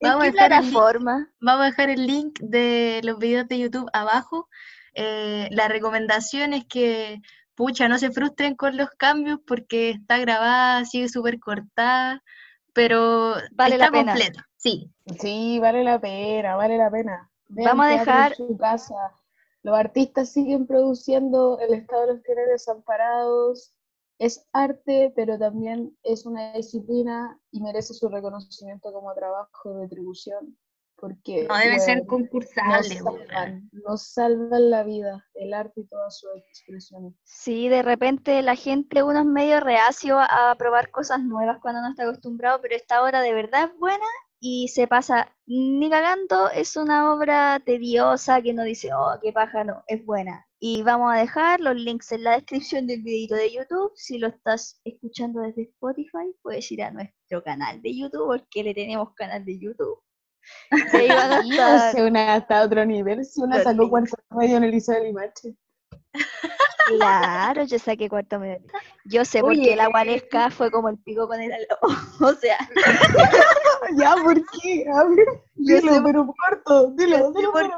vamos a dejar plataforma? vamos a dejar el link de los videos de YouTube abajo. Eh, la recomendación es que, pucha, no se frustren con los cambios porque está grabada, sigue súper cortada, pero vale está la pena. completa. Sí. Sí, vale la pena, vale la pena. Vamos a dejar su casa. Los artistas siguen produciendo, el Estado los tiene desamparados. Es arte, pero también es una disciplina y merece su reconocimiento como trabajo de retribución. Porque, no debe ser concursable. Nos salvan, la vida, el arte y todas sus expresiones. Sí, de repente la gente, uno es medio reacio a probar cosas nuevas cuando no está acostumbrado, pero esta obra de verdad es buena y se pasa ni cagando, es una obra tediosa que no dice, oh, qué paja, no, es buena. Y vamos a dejar los links en la descripción del videito de YouTube. Si lo estás escuchando desde Spotify, puedes ir a nuestro canal de YouTube, porque le tenemos canal de YouTube. Ahí van a [LAUGHS] estar... una hasta otro nivel, si una sacó cuarto medio en el Liceo de Limache. [LAUGHS] Claro, yo saqué cuarto medio. Yo sé por qué la gualesca fue como el pico con el [LAUGHS] O sea. [LAUGHS] ya, ¿por qué? A ver, dilo, pero corto, dilo, dilo, por,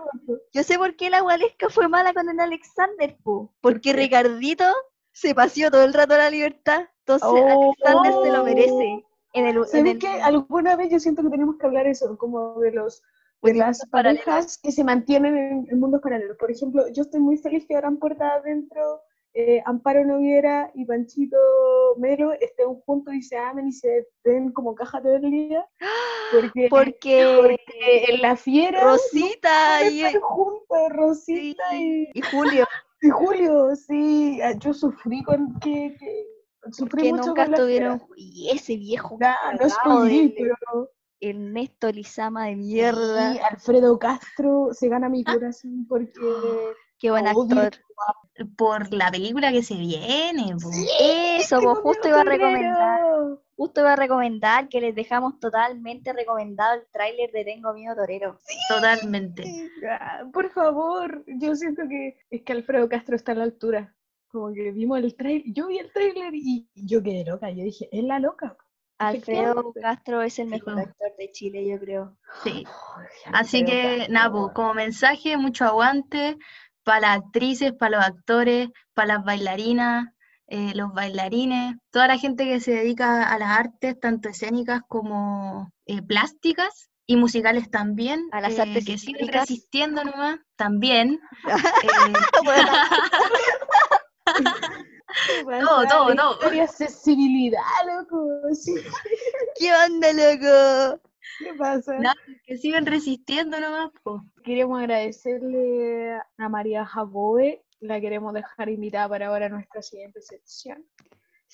Yo sé por qué la gualesca fue mala con el Alexander, po. Porque Ricardito se paseó todo el rato a la libertad. Entonces oh. Alexander se lo merece. En el, en que alguna vez yo siento que tenemos que hablar eso, como de los de las parejas que se mantienen en, mundos paralelos. Por ejemplo, yo estoy muy feliz que abran puertas adentro eh, Amparo Noguera y Panchito Melo estén juntos y se amen y se den como caja todo el día. Porque, porque, en la fiera. Rosita y. Juntos, Rosita y, y, Julio. [LAUGHS] Y Julio, sí. Ah, yo sufrí con que. sufrí mucho nunca estuvieron. Y ese viejo. no es pero. Ernesto Lizama de mierda. Y Alfredo Castro se gana mi ah. corazón porque. Qué buen actor por la película que se viene. Eso, pues justo iba a recomendar. Justo iba a recomendar que les dejamos totalmente recomendado el tráiler de Tengo Miedo Torero. Totalmente. Por favor, yo siento que es que Alfredo Castro está a la altura. Como que vimos el tráiler, yo vi el tráiler y yo quedé loca, yo dije, es la loca. Alfredo Castro es el mejor actor de Chile, yo creo. Sí. Así que, Napo, como mensaje, mucho aguante, para las actrices, para los actores, para las bailarinas, eh, los bailarines, toda la gente que se dedica a las artes, tanto escénicas como eh, plásticas y musicales también. A las artes eh, que siguen resistiendo nomás, también. [LAUGHS] [LAUGHS] todo, todo, todo. accesibilidad, loco. ¿Qué onda, loco? ¿Qué pasa? que siguen resistiendo nomás. Queremos agradecerle a María Jacobe, la queremos dejar invitada para ahora a nuestra siguiente sección.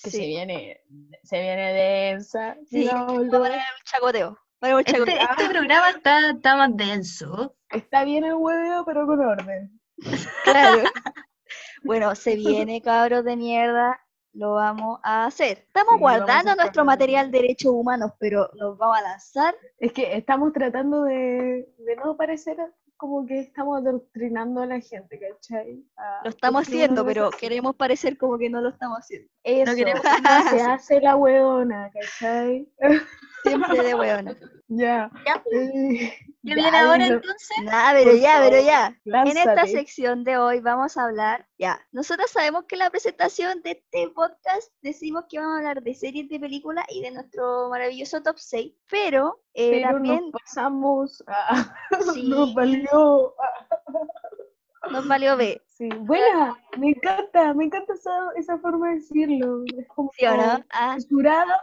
Que se viene, se viene densa. Sí, para el chacoteo. Este, este, programa está, está más denso. Está bien el hueveo, pero con orden. [LAUGHS] Claro. [LAUGHS] bueno, se viene, cabros de mierda lo vamos a hacer. Estamos guardando nuestro material de derechos humanos, pero nos vamos a lanzar. Es que estamos tratando de, de no parecer como que estamos adoctrinando a la gente, ¿cachai? lo estamos haciendo, pero queremos parecer como que no lo estamos haciendo. Eso, no queremos [LAUGHS] se [LAUGHS] hace la hueona, ¿cachai? [LAUGHS] Siempre de hueona. [LAUGHS] Ya. ¿Ya? Eh, viene ahora entonces? Nada, pero ya, pero ya. En esta sección de hoy vamos a hablar, ya, nosotros sabemos que en la presentación de este podcast decimos que vamos a hablar de series de películas y de nuestro maravilloso top 6, pero, eh, también... Nos pasamos, a... [LAUGHS] nos valió... Nos valió B. Sí, buena, me encanta, me encanta esa, esa forma de decirlo. Es como ¿Sí o no? Ah,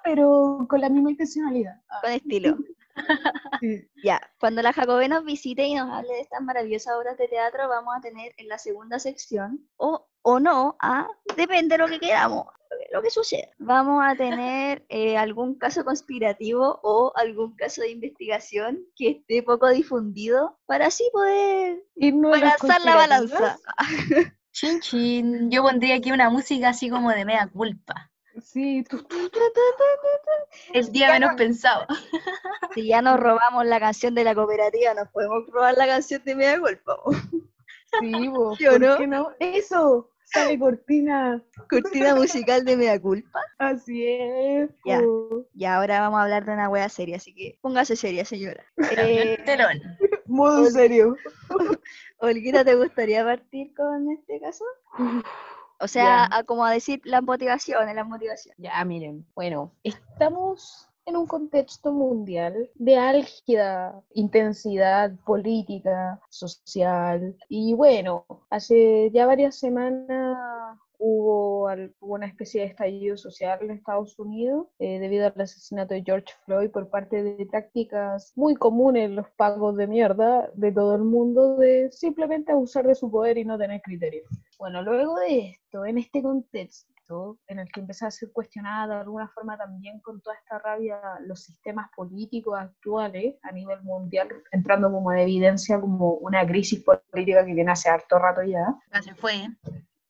pero con la misma intencionalidad. Ah. con estilo. [LAUGHS] Sí. Ya, cuando la Jacobé nos visite y nos hable de estas maravillosas obras de teatro, vamos a tener en la segunda sección, o, o no, ah, depende de lo que queramos, lo que, suceda. Vamos a tener eh, algún caso conspirativo o algún caso de investigación que esté poco difundido para así poder balanzar la balanza. [LAUGHS] Chin chin. Yo pondría aquí una música así como de mea culpa. Sí, El día menos pensado. Si ya nos robamos la canción de la cooperativa, nos podemos robar la canción de Media Culpa. sí, vos, [LAUGHS] ¿Sí o ¿por no? qué no? Eso, sale cortina. Cortina musical de Media Culpa. Así es. Ya. Y ahora vamos a hablar de una wea seria, así que póngase seria, señora. Eh, [LAUGHS] Telón. Modo serio. [LAUGHS] Olguita, ¿te gustaría partir con este caso? O sea, a como a decir las motivaciones, las motivaciones. Ya, miren, bueno, estamos en un contexto mundial de álgida intensidad política, social, y bueno, hace ya varias semanas hubo, una especie de estallido social en Estados Unidos eh, debido al asesinato de George Floyd por parte de prácticas muy comunes los pagos de mierda de todo el mundo de simplemente abusar de su poder y no tener criterio. Bueno, luego de esto, en este contexto en el que empezó a ser cuestionada de alguna forma también con toda esta rabia los sistemas políticos actuales a nivel mundial, entrando como en evidencia como una crisis política que viene hace harto rato ya, Ya se fue. ¿eh?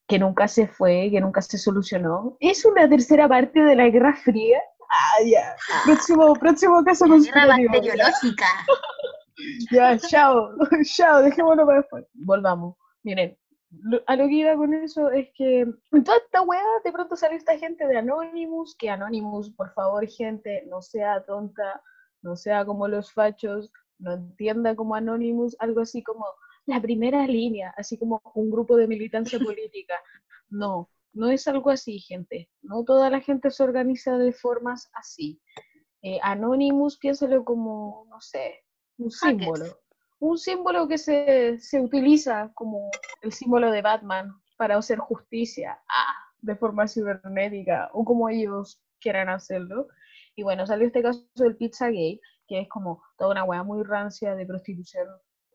que nunca se fue, que nunca se solucionó. Es una tercera parte de la Guerra Fría. Ah, ya. Próximo, próximo caso La guerra bacteriológica. [LAUGHS] Ya, chao, [LAUGHS] chao, dejémoslo para después. Volvamos. Miren, a lo que iba con eso es que en toda esta weá de pronto salió esta gente de Anonymous, que Anonymous, por favor, gente, no sea tonta, no sea como los fachos, no entienda como Anonymous, algo así como la primera línea, así como un grupo de militancia [LAUGHS] política. No, no es algo así, gente. No toda la gente se organiza de formas así. Eh, Anonymous, piénsalo como, no sé, un símbolo. Un símbolo que se, se utiliza como el símbolo de Batman para hacer justicia ah, de forma cibernética o como ellos quieran hacerlo. Y bueno, salió este caso del Pizzagate, que es como toda una weá muy rancia de prostitución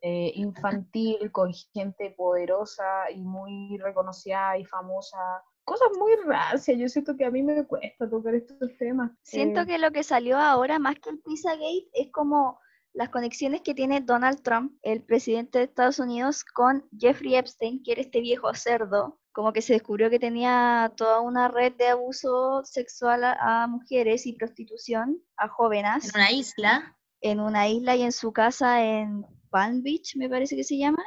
eh, infantil con gente poderosa y muy reconocida y famosa. Cosas muy rancias. Yo siento que a mí me cuesta tocar estos temas. Siento Eh, que lo que salió ahora, más que el Pizzagate, es como las conexiones que tiene Donald Trump, el presidente de Estados Unidos, con Jeffrey Epstein, que era este viejo cerdo, como que se descubrió que tenía toda una red de abuso sexual a, a mujeres y prostitución a jóvenes En una isla. en una isla y en su casa en Palm Beach, me parece que se llama,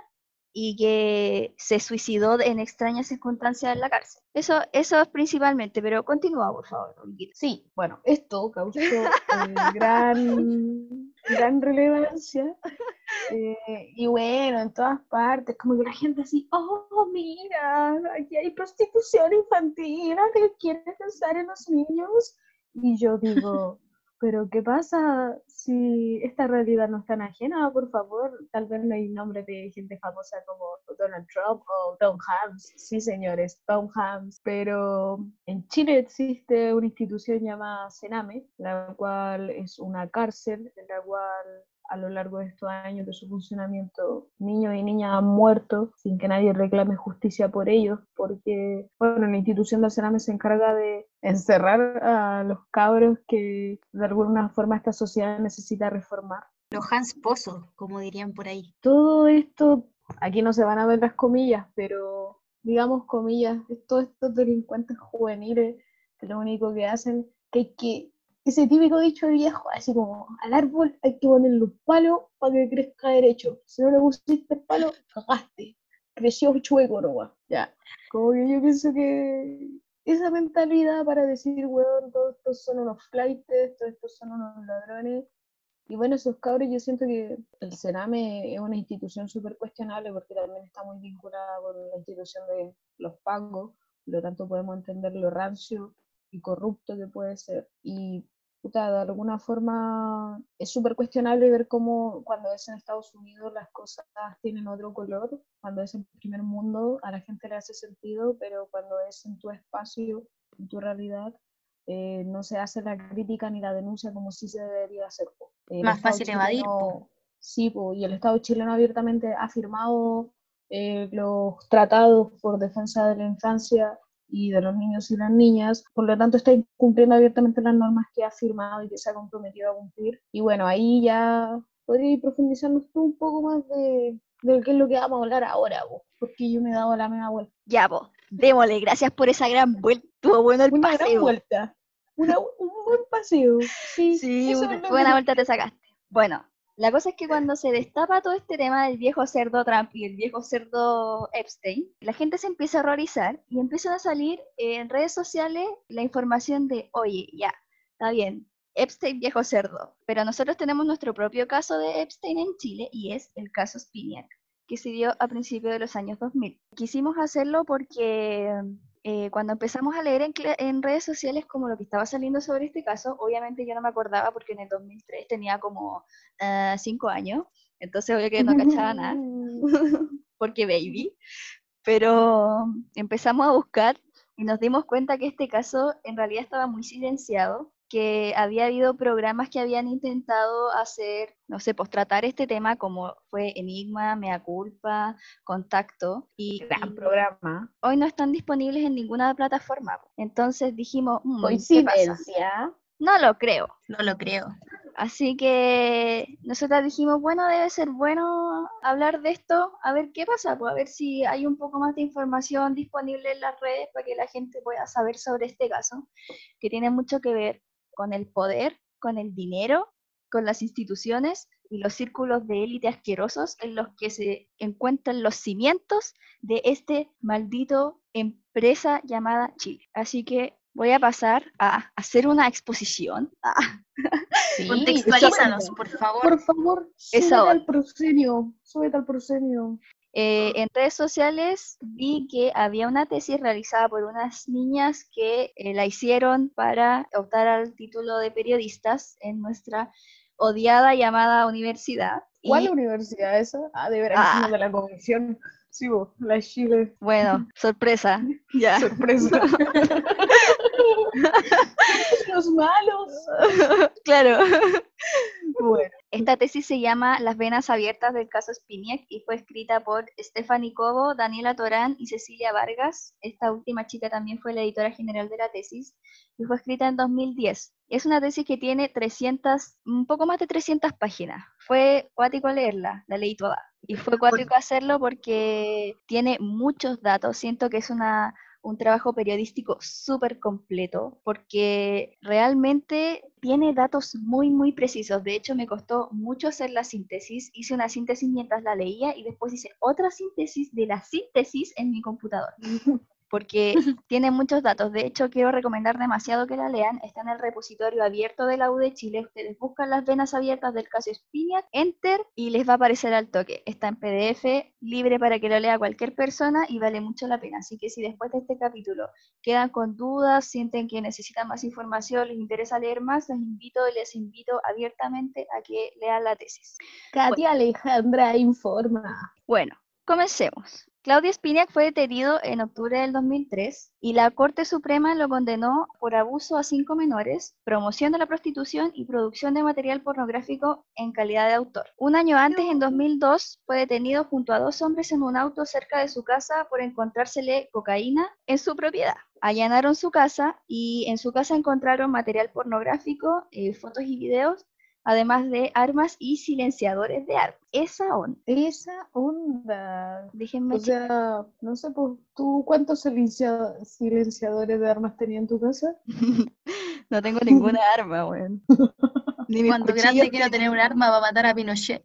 y que se suicidó en extrañas circunstancias en la cárcel. Eso, eso es principalmente, pero continúa, por favor. Sí, bueno, esto causó eh, [LAUGHS] gran, gran relevancia. eh, y bueno, en todas partes, como que la gente así, oh, mira, aquí hay prostitución infantil, ¿qué quieren pensar en los niños? Y yo digo, pero ¿qué pasa si esta realidad no es tan ajena? Por favor, tal vez no hay nombre de gente famosa como Donald Trump o Tom Hanks. Sí, señores, Tom Hanks. Pero en Chile existe una institución llamada Sename, la cual es una cárcel en la cual a lo largo de estos años de su funcionamiento, niños y niñas han muerto sin que nadie reclame justicia por ellos, porque, bueno, la institución del Sename se encarga de encerrar a los cabros que de alguna forma esta sociedad necesita reformar. Los Hans Pozo, como dirían por ahí. Todo esto, aquí no se van a ver las comillas, pero digamos comillas, todos estos delincuentes juveniles que lo único que hacen que hay que ese típico dicho de viejo, así como al árbol hay que ponerle un palo para que crezca derecho. Si no le pusiste el palo, cagaste. Creció chueco nomás. Ya. Como que yo pienso que esa mentalidad para decir, weón, todos estos son unos flightes, todos estos son unos ladrones. Y bueno, esos cabros, yo siento que el Cerame es una institución súper cuestionable porque también está muy vinculada con la institución de los pagos, por lo tanto podemos entender lo rancio y corrupto que puede ser. Y de alguna forma es súper cuestionable ver cómo cuando es en Estados Unidos las cosas tienen otro color, cuando es en primer mundo a la gente le hace sentido, pero cuando es en tu espacio, en tu realidad, eh, no se hace la crítica ni la denuncia como sí se debería hacer. Más fácil evadir. Sí, y el Estado chileno abiertamente ha firmado eh, los tratados por defensa de la infancia y de los niños y las niñas, por lo tanto está incumpliendo abiertamente las normas que ha firmado y que se ha comprometido a cumplir. Y bueno, ahí ya podría profundizarnos tú un poco más de, de qué es lo que vamos a hablar ahora, vos, porque yo me he dado la media vuelta. Ya, vos, démosle, gracias por esa gran vuelta, estuvo bueno el Una paseo. gran vuelta, Una, un buen paseo. Sí, sí buena vuelta te sacaste. Bueno, la cosa es que cuando se destapa todo este tema del viejo cerdo Trump y el viejo cerdo Epstein, la gente se empieza a horrorizar y empiezan a salir en redes sociales la información de, oye, ya, está bien, Epstein viejo cerdo, pero nosotros tenemos nuestro propio caso de Epstein en Chile y es el caso Spiniak, que se dio a principios de los años 2000. Quisimos hacerlo porque eh, cuando empezamos a leer en, redes sociales como lo que estaba saliendo sobre este caso, obviamente yo no me acordaba porque en el 2003 tenía como 5 ah, años, entonces obvio que no cachaba nada, [LAUGHS] [LAUGHS] porque baby, pero empezamos a buscar y nos dimos cuenta que este caso en realidad estaba muy silenciado que había habido programas que habían intentado hacer, no sé, pues tratar este tema como fue Enigma, Mea Culpa, Contacto y gran programa. Hoy no están disponibles en ninguna plataforma. Entonces dijimos, mm, coincidencia. No lo creo. No lo creo. Así que nosotros dijimos, bueno, debe ser bueno hablar de esto, a ver qué pasa, pues a ver si hay un poco más de información disponible en las redes para que la gente pueda saber sobre este caso, que tiene mucho que ver con el poder, con el dinero, con las instituciones y los círculos de élite asquerosos en los que se encuentran los cimientos de este maldito empresa llamada Chile. Así que voy a pasar a hacer una exposición. [LAUGHS] Contextualízanos, por favor. Por favor, súbete al proscenio, súbete al proscenio. Eh, en redes sociales vi que había una tesis realizada por unas niñas que eh, la hicieron para optar al título de periodistas en nuestra odiada llamada universidad. ¿Cuál universidad esa? Ah, de veras, ah. de la comisión. Sí, la Chile. Bueno, sorpresa. ya. [LAUGHS] Sorpresa. [LAUGHS] [LAUGHS] Los malos. [LAUGHS] claro. Bueno. Esta tesis se llama Las venas abiertas del caso Spiniak y fue escrita por Stephanie Cobo, Daniela Torán y Cecilia Vargas. Esta última chica también fue la editora general de la tesis y fue escrita en 2010. Es una tesis que tiene 300, un poco más de 300 páginas. Fue cuático leerla, la leí toda. Y fue cuático hacerlo porque tiene muchos datos. Siento que es una un trabajo periodístico súper completo porque realmente tiene datos muy, muy precisos. De hecho, me costó mucho hacer la síntesis. Hice una síntesis mientras la leía y después hice otra síntesis de la síntesis en mi computador. Porque [LAUGHS] tiene muchos datos. De hecho, quiero recomendar demasiado que la lean. Está en el repositorio abierto de la U de Chile. Ustedes buscan las venas abiertas del caso Spiniak, enter y les va a aparecer al toque. Está en PDF, libre para que lo lea cualquier persona y vale mucho la pena. Así que si después de este capítulo quedan con dudas, sienten que necesitan más información, les interesa leer más, les invito y les invito abiertamente a que lean la tesis. Katia Alejandra informa. Bueno, comencemos. Claudio Spinac fue detenido en octubre del 2003 y la Corte Suprema lo condenó por abuso a cinco menores, promoción de la prostitución y producción de material pornográfico en calidad de autor. Un año antes, en 2002, fue detenido junto a dos hombres en un auto cerca de su casa por encontrársele cocaína en su propiedad. Allanaron su casa y en su casa encontraron material pornográfico, eh, fotos y videos además de armas y silenciadores de armas. Esa onda. Esa onda. Déjenme o sea, no sé, pues, ¿tú cuántos silenciadores de armas tenías en tu casa? [LAUGHS] no tengo ninguna [LAUGHS] arma, weón. [LAUGHS] Ni Cuando grande quiero tener un arma para matar a Pinochet.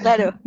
claro.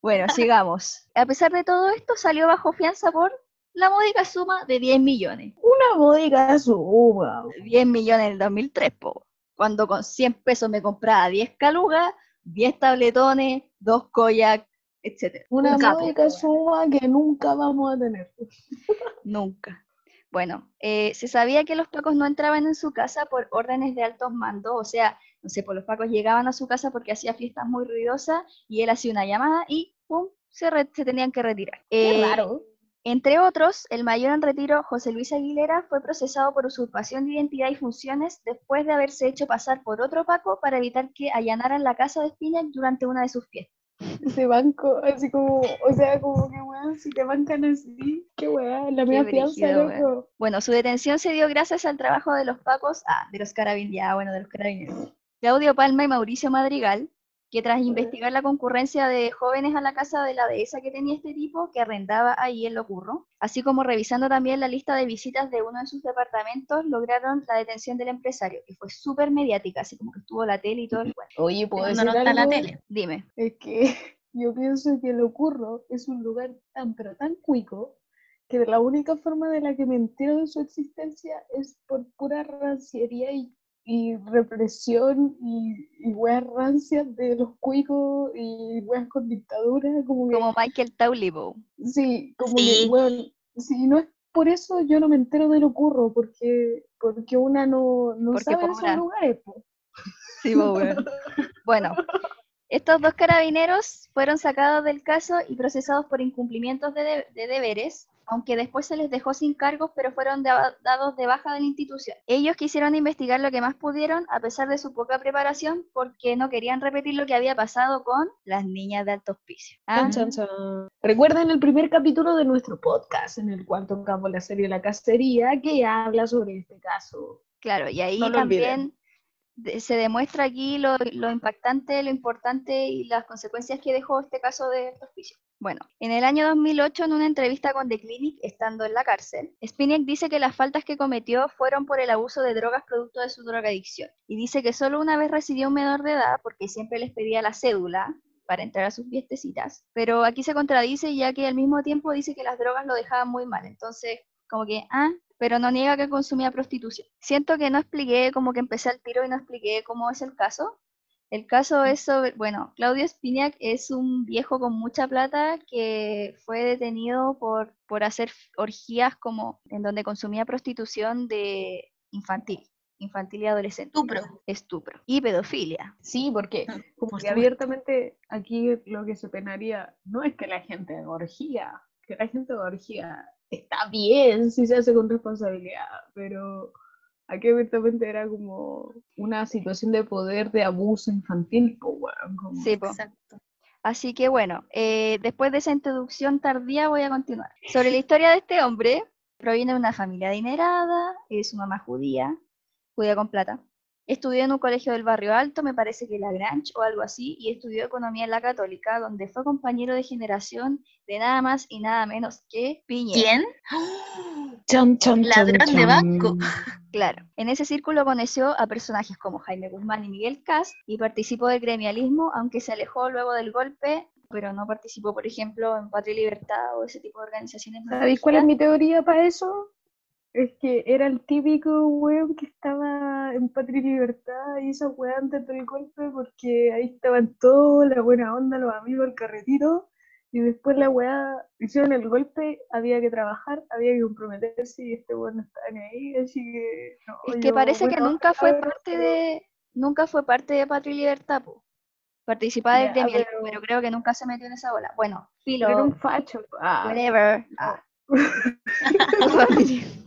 Bueno, sigamos. A pesar de todo esto, salió bajo fianza por la módica suma de 10 millones. Una módica suma. 10 millones en el 2003, po cuando con 100 pesos me compraba 10 calugas, 10 tabletones, 2 koyak, etc. Una módica suma que nunca vamos a tener. [LAUGHS] nunca. Bueno, eh, se sabía que los pacos no entraban en su casa por órdenes de altos mandos, o sea, no sé, por pues los pacos llegaban a su casa porque hacía fiestas muy ruidosas y él hacía una llamada y ¡pum! se, tenían que retirar. Qué raro. Entre otros, el mayor en retiro, José Luis Aguilera, fue procesado por usurpación de identidad y funciones después de haberse hecho pasar por otro Paco para evitar que allanaran la casa de Espinac durante una de sus fiestas. [LAUGHS] Ese banco, así como, o sea, como que weón, si te bancan así, qué weón, la mía fianza, loco. Bueno, su detención se dio gracias al trabajo de los Pacos, ah, de los carabineros, bueno, de los carabineros. Claudio Palma y Mauricio Madrigal, que tras investigar la concurrencia de jóvenes a la casa de la dehesa que tenía este tipo, que arrendaba ahí en Locurro, así como revisando también la lista de visitas de uno de sus departamentos, lograron la detención del empresario, que fue súper mediática, así como que estuvo la tele y todo el cuento. Oye, ¿puedo decir no está la tele? Dime. Es que [LAUGHS] yo pienso que Locurro es un lugar tan, pero tan cuico, que la única forma de la que me entero de su existencia es por pura ranciería y y represión y, y weas rancias de los cuicos y weas con dictadura. Como, como Michael Taulibo. Sí, como que, bueno, si no es por eso yo no me entero de lo curro, porque, porque una no, no sabe esos lugares. [LAUGHS] Sí, bueno. bueno, estos dos carabineros fueron sacados del caso y procesados por incumplimientos de, deberes, aunque después se les dejó sin cargos, pero fueron dados de baja de la institución. Ellos quisieron investigar lo que más pudieron, a pesar de su poca preparación, porque no querían repetir lo que había pasado con las niñas de alto hospicio. ¿Ah? Recuerden el primer capítulo de nuestro podcast, en el cual tocamos la serie La Cacería, que habla sobre este caso. Claro, y ahí también se demuestra aquí lo, impactante, lo importante y las consecuencias que dejó este caso de hospicio. Bueno, en el año 2008, en una entrevista con The Clinic, estando en la cárcel, Spiniak dice que las faltas que cometió fueron por el abuso de drogas producto de su drogadicción. Y dice que solo una vez recibió un menor de edad porque siempre les pedía la cédula para entrar a sus fiestecitas. Pero aquí se contradice ya que al mismo tiempo dice que las drogas lo dejaban muy mal. Entonces, como que, ah, pero no niega que consumía prostitución. Siento que no expliqué, como que empecé al tiro y no expliqué cómo es el caso. El caso es sobre, bueno, Claudio Spinac es un viejo con mucha plata que fue detenido por, por hacer orgías como en donde consumía prostitución de infantil infantil y adolescente. Estupro. Estupro. Y pedofilia. Sí, porque como que abiertamente aquí lo que se penaría no es que la gente orgía, que la gente orgía está bien si se hace con responsabilidad, pero aquí evidentemente era como una situación de poder de abuso infantil. Sí, exacto. Así que bueno, eh, después de esa introducción tardía voy a continuar. Sobre la historia de este hombre, proviene de una familia adinerada, es una mamá judía, judía con plata. Estudió en un colegio del barrio alto, me parece que la Grange o algo así, y estudió economía en la Católica, donde fue compañero de generación de nada más y nada menos que Piñera. ¿Quién? [GASPS] Chon, chon, Ladrón de banco. [LAUGHS] Claro, en ese círculo conoció a personajes como Jaime Guzmán y Miguel Cas y participó del gremialismo, aunque se alejó luego del golpe, pero no participó, por ejemplo, en Patria y Libertad o ese tipo de organizaciones. ¿Sabéis cuál es mi teoría para eso? Es que era el típico weón que estaba en Patria y Libertad y esa weón antes del golpe porque ahí estaban todos, la buena onda, los amigos, el carretito. Y después la weá, hicieron el golpe, había que trabajar, había que comprometerse y este weón no estaba ni ahí, así que... es que parece que nunca fue parte de... Nunca fue parte de Patria y Libertad, po. Participaba del gremial, pero... creo que nunca se metió en esa bola. Bueno, filo. Era un facho. Ah. Whatever. Ah. [LAUGHS]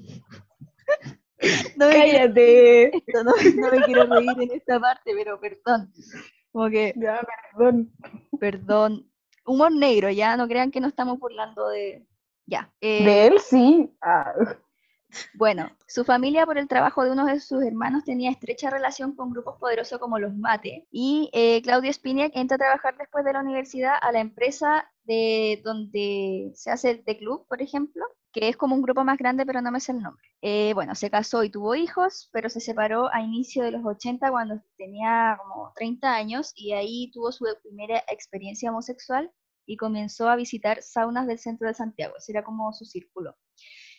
No Cállate. no, me quiero reír en esta parte, pero perdón. Como que. Ya, perdón. Perdón. Humor negro, ya no crean que no estamos burlando de. Ya. Eh, de él sí. Ah. Bueno, su familia por el trabajo de uno de sus hermanos tenía estrecha relación con grupos poderosos como los Mate y eh, Claudio Spiniak entra a trabajar después de la universidad a la empresa de donde se hace el The Club, por ejemplo, que es como un grupo más grande, pero no me sé el nombre. Eh, bueno, se casó y tuvo hijos, pero se separó a inicio de los 80 cuando tenía como 30 años y ahí tuvo su primera experiencia homosexual y comenzó a visitar saunas del centro de Santiago, ese era como su círculo.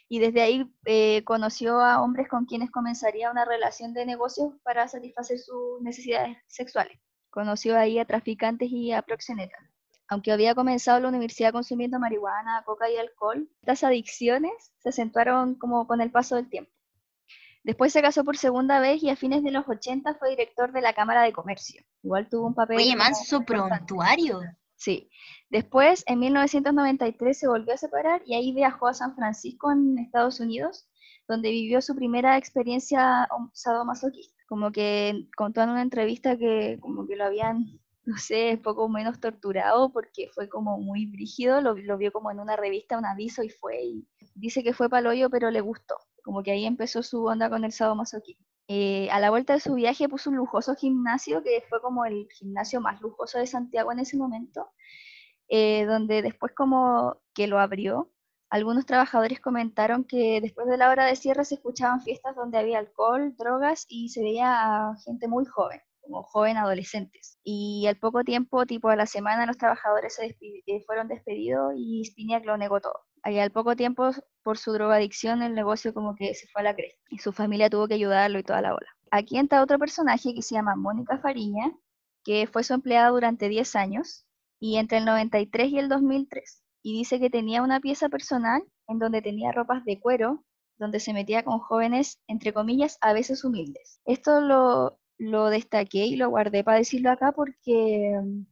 Y desde ahí eh, conoció a hombres con quienes comenzaría una relación de negocios para satisfacer sus necesidades sexuales. Conoció ahí a traficantes y a proxenetas. Aunque había comenzado la universidad consumiendo marihuana, coca y alcohol, estas adicciones se acentuaron como con el paso del tiempo. Después se casó por segunda vez y a fines de los 80 fue director de la Cámara de Comercio. Igual tuvo un papel... Oye, manso prontuario. Sí. Después, en 1993, se volvió a separar y ahí viajó a San Francisco, en Estados Unidos, donde vivió su primera experiencia sadomasoquista. Como que contó en una entrevista que como que lo habían, no sé, poco menos torturado porque fue como muy brígido, lo, lo vio como en una revista, un aviso y fue. Dice que fue paloyo, pero le gustó. Como que ahí empezó su onda con el sadomasoquismo. Eh, a la vuelta de su viaje puso un lujoso gimnasio, que fue como el gimnasio más lujoso de Santiago en ese momento, eh, donde después como que lo abrió, algunos trabajadores comentaron que después de la hora de cierre se escuchaban fiestas donde había alcohol, drogas y se veía gente muy joven, como joven adolescentes. Y al poco tiempo, tipo a la semana, los trabajadores eh, fueron despedidos y Spiniak lo negó todo. Y al poco tiempo, por su drogadicción, el negocio como que se fue a la cresta y su familia tuvo que ayudarlo y toda la ola. Aquí entra otro personaje que se llama Mónica Fariña, que fue su empleada durante 10 años y entre el 93 y el 2003 y dice que tenía una pieza personal en donde tenía ropas de cuero, donde se metía con jóvenes, entre comillas, a veces humildes. Esto lo, lo destaqué y lo guardé para decirlo acá porque mm,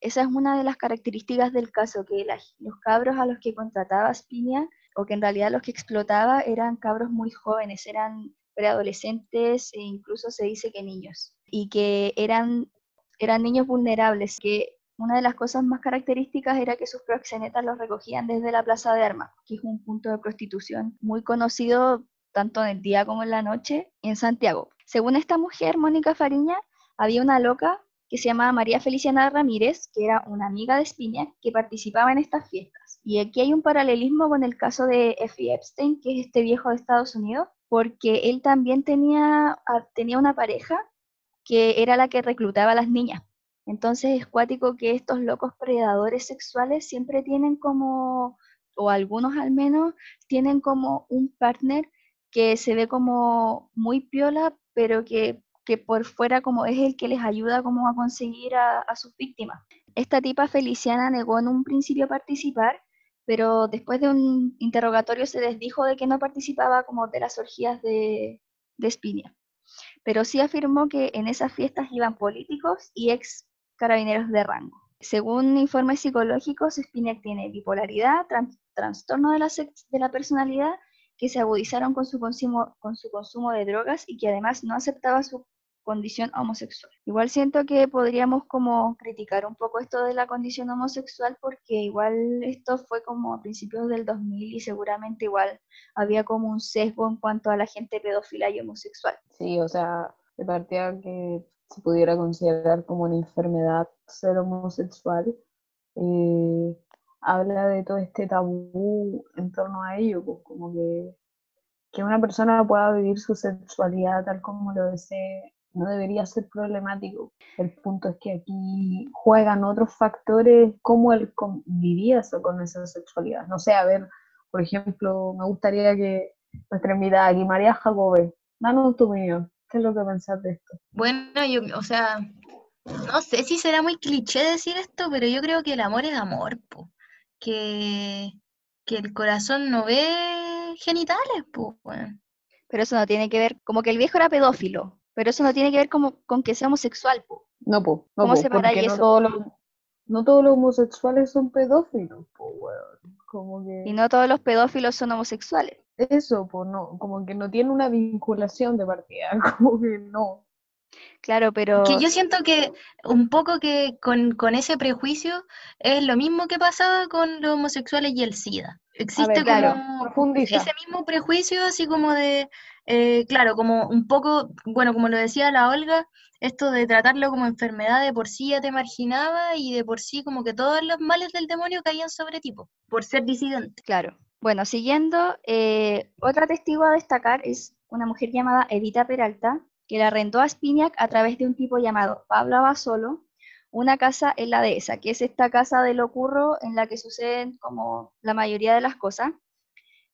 esa es una de las características del caso, que los cabros a los que contrataba Spinia, o que en realidad los que explotaba, eran cabros muy jóvenes, eran preadolescentes e incluso se dice que niños, y que eran, eran niños vulnerables, que una de las cosas más características era que sus proxenetas los recogían desde la Plaza de Armas, que es un punto de prostitución muy conocido tanto en el día como en la noche en Santiago. Según esta mujer, Mónica Fariña, había una loca que se llamaba María Feliciana Ramírez, que era una amiga de Espiña, que participaba en estas fiestas. Y aquí hay un paralelismo con el caso de Effie Epstein, que es este viejo de Estados Unidos, porque él también tenía, ah, tenía una pareja que era la que reclutaba a las niñas entonces es cuático que estos locos predadores sexuales siempre tienen como, o algunos al menos, tienen como un partner que se ve como muy piola, pero que, por fuera como es el que les ayuda como a conseguir a, sus víctimas. Esta tipa Feliciana negó en un principio participar, pero después de un interrogatorio se desdijo de que no participaba como de las orgías de, de Espinia. Pero sí afirmó que en esas fiestas iban políticos y ex carabineros de rango. Según informes psicológicos, Spinner tiene bipolaridad, trastorno de la, de la personalidad que se agudizaron con su, consumo, con su consumo de drogas y que además no aceptaba su condición homosexual. Igual siento que podríamos como criticar un poco esto de la condición homosexual porque igual esto fue como a principios del 2000 y seguramente igual había como un sesgo en cuanto a la gente pedófila y homosexual. Sí, o sea, de partida que se pudiera considerar como una enfermedad ser homosexual, eh, habla de todo este tabú en torno a ello, pues como que, que una persona pueda vivir su sexualidad tal como lo desee no debería ser problemático. El punto es que aquí juegan otros factores como el convivía con esa sexualidad. No sé, a ver, por ejemplo, me gustaría que nuestra invitada aquí, María Jacobe, danos tu opinión. ¿Qué es lo que pensás de esto? Bueno, yo, o sea, no sé si será muy cliché decir esto, pero yo creo que el amor es amor, po. Que, que el corazón no ve genitales, po. Pero eso no tiene que ver, como que el viejo era pedófilo, pero eso no tiene que ver como, con que sea homosexual, po. No, po. No, ¿Cómo porque No todos, los, no todos los homosexuales son pedófilos, po, Como que... Y no todos los pedófilos son homosexuales eso, pues no, como que no tiene una vinculación de partida, [LAUGHS] como que no. Claro, pero... Que yo siento que un poco que con, ese prejuicio es lo mismo que pasaba con los homosexuales y el SIDA. Existe como ese mismo prejuicio, así como de, eh, claro, como un poco, bueno, como lo decía la Olga, esto de tratarlo como enfermedad de por sí ya te marginaba y de por sí como que todos los males del demonio caían sobre ti, por ser disidente. Claro, bueno, siguiendo, eh, otra testigo a destacar es una mujer llamada Edita Peralta, que la arrendó a Spiniak a través de un tipo llamado Pablo Abasolo, una casa en la dehesa, que es esta casa de locurro en la que suceden como la mayoría de las cosas,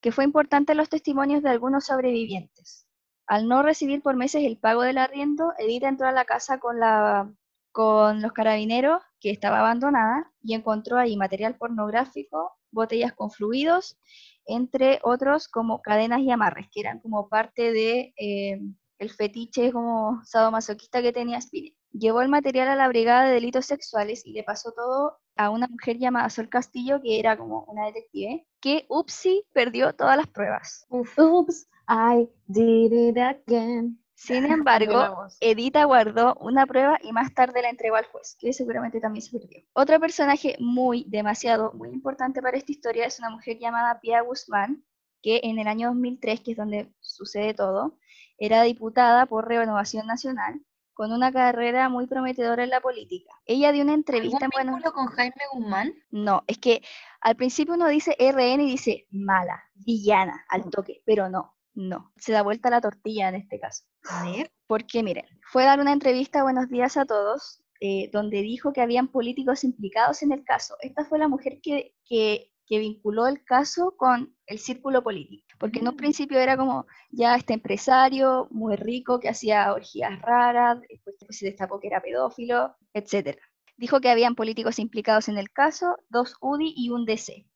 que fue importante en los testimonios de algunos sobrevivientes. Al no recibir por meses el pago del arriendo, Edita entró a la casa con, la, con los carabineros que estaba abandonada y encontró ahí material pornográfico, botellas con fluidos, entre otros como cadenas y amarres, que eran como parte de eh, el fetiche como sadomasoquista que tenía Spinetta. Llevó el material a la Brigada de Delitos Sexuales y le pasó todo a una mujer llamada Sol Castillo, que era como una detective, que, upsi, perdió todas las pruebas. Oops, I did it again. Sin [LAUGHS] embargo, Edita guardó una prueba y más tarde la entregó al juez, que seguramente también se perdió. Otro personaje muy, demasiado, muy importante para esta historia es una mujer llamada Pia Guzmán, que en el año 2003, que es donde sucede todo, era diputada por Renovación Nacional con una carrera muy prometedora en la política. Ella dio una entrevista en bueno, con Jaime Guzmán? No, es que al principio uno dice RN y dice mala, villana, al toque, pero no, no. Se da vuelta la tortilla en este caso. A ver. Porque miren, fue a dar una entrevista Buenos días a todos, eh, donde dijo que habían políticos implicados en el caso. Esta fue la mujer que, que que vinculó el caso con el círculo político, porque en un mm. principio era como ya este empresario muy rico que hacía orgías raras, después se destapó que era pedófilo, etc. Dijo que habían políticos implicados en el caso, dos UDI y un DC.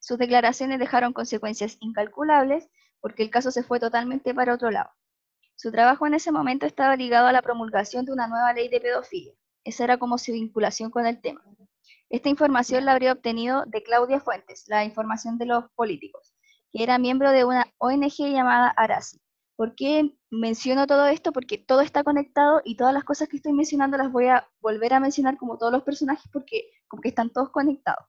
Sus declaraciones dejaron consecuencias incalculables porque el caso se fue totalmente para otro lado. Su trabajo en ese momento estaba ligado a la promulgación de una nueva ley de pedofilia. Esa era como su vinculación con el tema. Esta información la habría obtenido de Claudia Fuentes, la información de los políticos, que era miembro de una ONG llamada Arasi. ¿Por qué menciono todo esto? Porque todo está conectado y todas las cosas que estoy mencionando las voy a volver a mencionar como todos los personajes porque están todos conectados.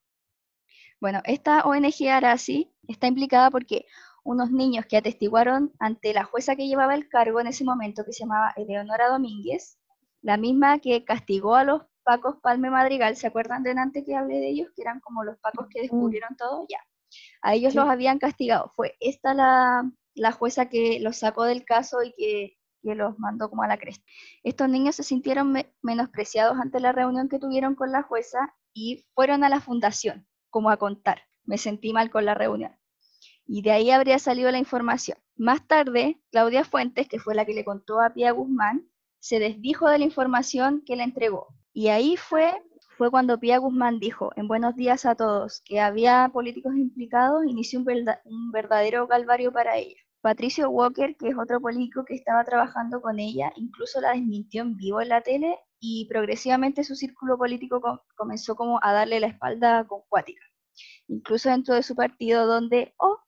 Bueno, esta ONG Arasi está implicada porque unos niños que atestiguaron ante la jueza que llevaba el cargo en ese momento, que se llamaba Eleonora Domínguez, la misma que castigó a los Pacos Palme Madrigal, ¿se acuerdan de antes que hablé de ellos? Que eran como los Pacos que descubrieron todo, ya. A ellos los habían castigado. Fue esta la, la jueza que los sacó del caso y que, que, los mandó como a la cresta. Estos niños se sintieron menospreciados ante la reunión que tuvieron con la jueza y fueron a la fundación, como a contar. Me sentí mal con la reunión. Y de ahí habría salido la información. Más tarde, Claudia Fuentes, que fue la que le contó a Pia Guzmán, se desdijo de la información que le entregó y ahí fue, fue cuando Pía Guzmán dijo, en buenos días a todos, que había políticos implicados, inició un, verdadero calvario para ella. Patricio Walker, que es otro político que estaba trabajando con ella, incluso la desmintió en vivo en la tele y progresivamente su círculo político comenzó como a darle la espalda con cuática. Incluso dentro de su partido donde, oh,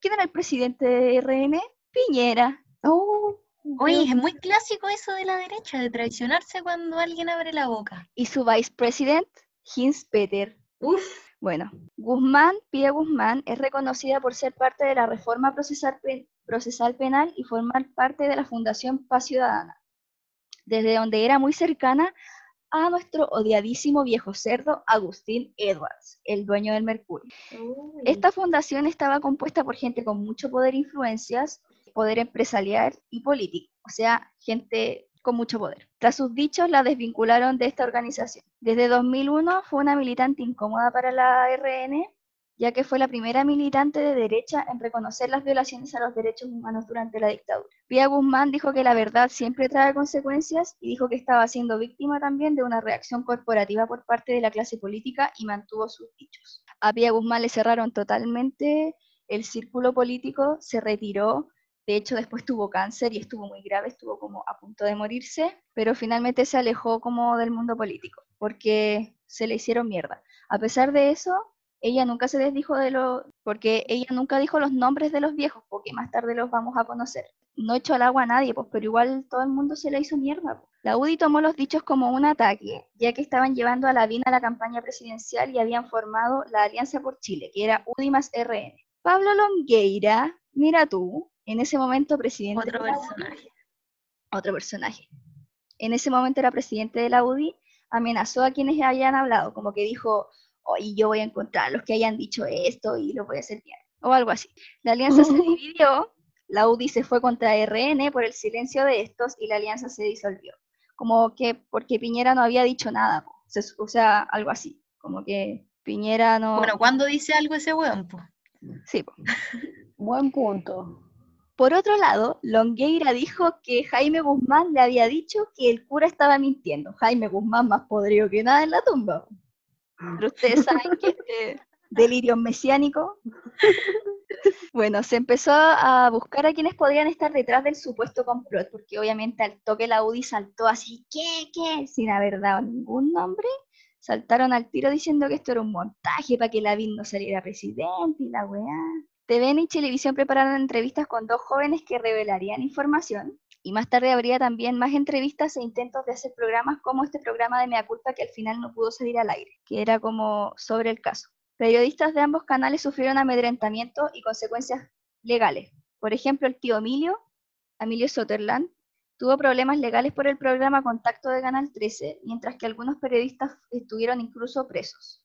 ¿quién era el presidente de RN? Piñera. Oh, Oye, es muy clásico eso de la derecha, de traicionarse cuando alguien abre la boca. Y su vicepresidente, Hins Peter. Uf. Bueno, Guzmán, Pia Guzmán, es reconocida por ser parte de la reforma procesal, procesal penal y formar parte de la Fundación Paz Ciudadana, desde donde era muy cercana a nuestro odiadísimo viejo cerdo Agustín Edwards, el dueño del Mercurio. Esta fundación estaba compuesta por gente con mucho poder e influencias, poder empresarial y político, o sea, gente con mucho poder. Tras sus dichos, la desvincularon de esta organización. Desde 2001 fue una militante incómoda para la RN, ya que fue la primera militante de derecha en reconocer las violaciones a los derechos humanos durante la dictadura. Pia Guzmán dijo que la verdad siempre trae consecuencias y dijo que estaba siendo víctima también de una reacción corporativa por parte de la clase política y mantuvo sus dichos. A Pia Guzmán le cerraron totalmente el círculo político, se retiró de hecho, después tuvo cáncer y estuvo muy grave, estuvo como a punto de morirse, pero finalmente se alejó como del mundo político, porque se le hicieron mierda. A pesar de eso, ella nunca se desdijo de lo, porque ella nunca dijo los nombres de los viejos, porque más tarde los vamos a conocer. No echó al agua a nadie, pues, pero igual todo el mundo se le hizo mierda. Pues. La UDI tomó los dichos como un ataque, ya que estaban llevando a la VIN a la campaña presidencial y habían formado la Alianza por Chile, que era UDI más RN. Pablo Longueira, mira tú, en ese momento presidente... Otro personaje. Otro personaje. En ese momento era presidente de la UDI, amenazó a quienes habían hablado, como que dijo, hoy yo voy a encontrar a los que hayan dicho esto y lo voy a hacer bien, o algo así. La alianza se [LAUGHS] dividió, la UDI se fue contra RN por el silencio de estos y la alianza se disolvió. Como que porque Piñera no había dicho nada, o sea, algo así, como que Piñera no... Bueno, ¿cuándo dice algo ese weón? Sí, Buen punto Por otro lado, Longueira dijo que Jaime Guzmán le había dicho que el cura estaba mintiendo. Jaime Guzmán más podrido que nada en la tumba. Pero ustedes [LAUGHS] saben que este delirio mesiánico. Bueno, se empezó a buscar a quienes podrían estar detrás del supuesto complot, porque obviamente al toque la UDI saltó así, ¿qué? ¿qué? Sin haber dado ningún nombre, saltaron al tiro diciendo que esto era un montaje para que Lavín no saliera presidente y la weá. TVN y Televisión prepararon entrevistas con dos jóvenes que revelarían información. Y más tarde habría también más entrevistas e intentos de hacer programas como este programa de Mea Culpa que al final no pudo salir al aire, que era como sobre el caso. Periodistas de ambos canales sufrieron amedrentamiento y consecuencias legales. Por ejemplo, el tío Emilio, Emilio Sutherland, tuvo problemas legales por el programa Contacto de Canal 13, mientras que algunos periodistas estuvieron incluso presos.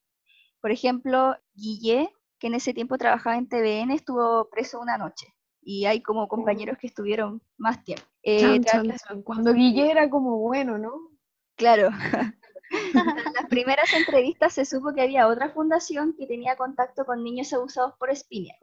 Por ejemplo, Guille, que en ese tiempo trabajaba en TVN, estuvo preso una noche. Y hay como compañeros que estuvieron más tiempo. Eh, Cuando Guille era como bueno, ¿no? Claro. [LAUGHS] en las primeras entrevistas se supo que había otra fundación que tenía contacto con niños abusados por Spiniak,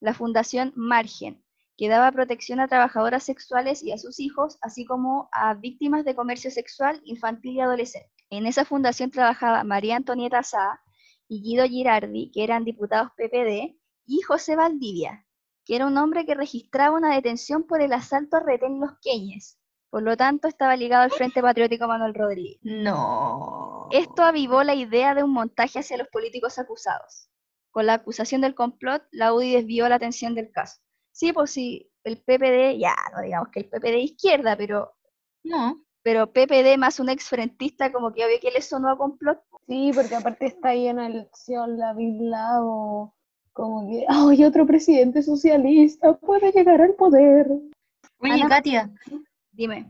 la Fundación Margen, que daba protección a trabajadoras sexuales y a sus hijos, así como a víctimas de comercio sexual infantil y adolescente. En esa fundación trabajaba María Antonieta Sá y Guido Girardi, que eran diputados PPD, y José Valdivia, que era un hombre que registraba una detención por el asalto a retén Los Queñes, por lo tanto, estaba ligado al Frente Patriótico Manuel Rodríguez. No. Esto avivó la idea de un montaje hacia los políticos acusados. Con la acusación del complot, la UDI desvió la atención del caso. Sí, pues sí, el PPD, ya, no digamos que el PPD izquierda, pero... No. Pero PPD más un exfrentista como que obvio que le sonó a complot. Sí, porque aparte está ahí en la elección la Vila o como que, [LAUGHS] ¡ay, otro presidente socialista puede llegar al poder! Oye, Katia, Dime.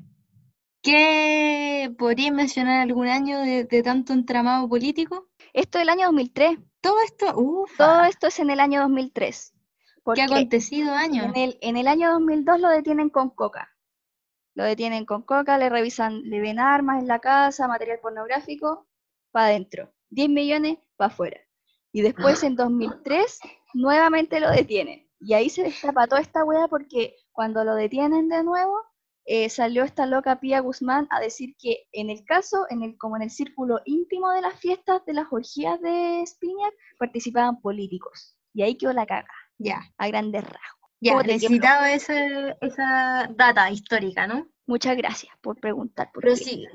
¿Qué podrías mencionar algún año de, tanto entramado político? Esto es el año 2003. Todo esto, ufa. Todo esto es en el año 2003. ¿Qué ha acontecido año? En el, en el año 2002 lo detienen con coca. Lo detienen con coca, le revisan, le ven armas en la casa, material pornográfico, para adentro. 10 millones para afuera. Y después en 2003 nuevamente lo detienen. Y ahí se destapa toda esta hueá porque cuando lo detienen de nuevo, eh, salió esta loca Pía Guzmán a decir que en el caso, en el, como en el círculo íntimo de las fiestas de las orgías de Spinac, participaban políticos. Y ahí quedó la caga. Ya. A grandes rasgos. Ya, necesitaba esa data histórica, ¿no? Muchas gracias por preguntar. Por sí.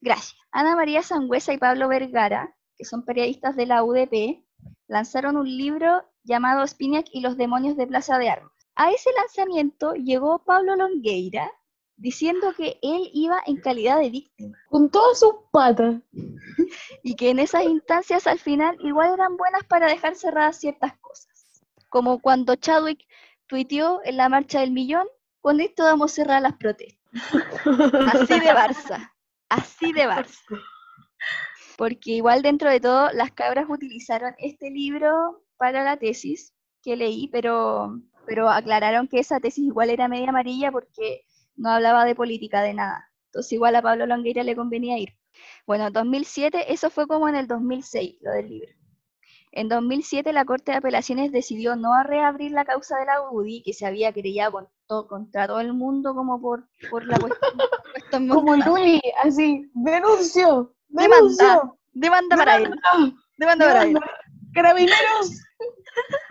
Gracias. Ana María Sangüesa y Pablo Vergara, que son periodistas de la UDP, lanzaron un libro llamado Spinac y los demonios de Plaza de Armas. A ese lanzamiento llegó Pablo Longueira, diciendo que él iba en calidad de víctima. Con todas sus patas. [LAUGHS] y que en esas instancias al final igual eran buenas para dejar cerradas ciertas cosas. Como cuando Chadwick tuiteó en la marcha del millón, con esto vamos a cerrar las protestas. [LAUGHS] Así de Barça. Así de Barça. [LAUGHS] Porque igual dentro de todo, las cabras utilizaron este libro para la tesis que leí, pero, pero aclararon que esa tesis igual era media amarilla porque no hablaba de política, de nada. Entonces igual a Pablo Longueira le convenía ir. Bueno, 2007, eso fue como en el 2006, lo del libro. En 2007 la Corte de Apelaciones decidió no reabrir la causa de la UDI, que se había querellado contra todo el mundo como por, por la cuestión. [LAUGHS] como Luis, así, denuncio, demanda, demanda para él. Demanda para él. Carabineros. [LAUGHS]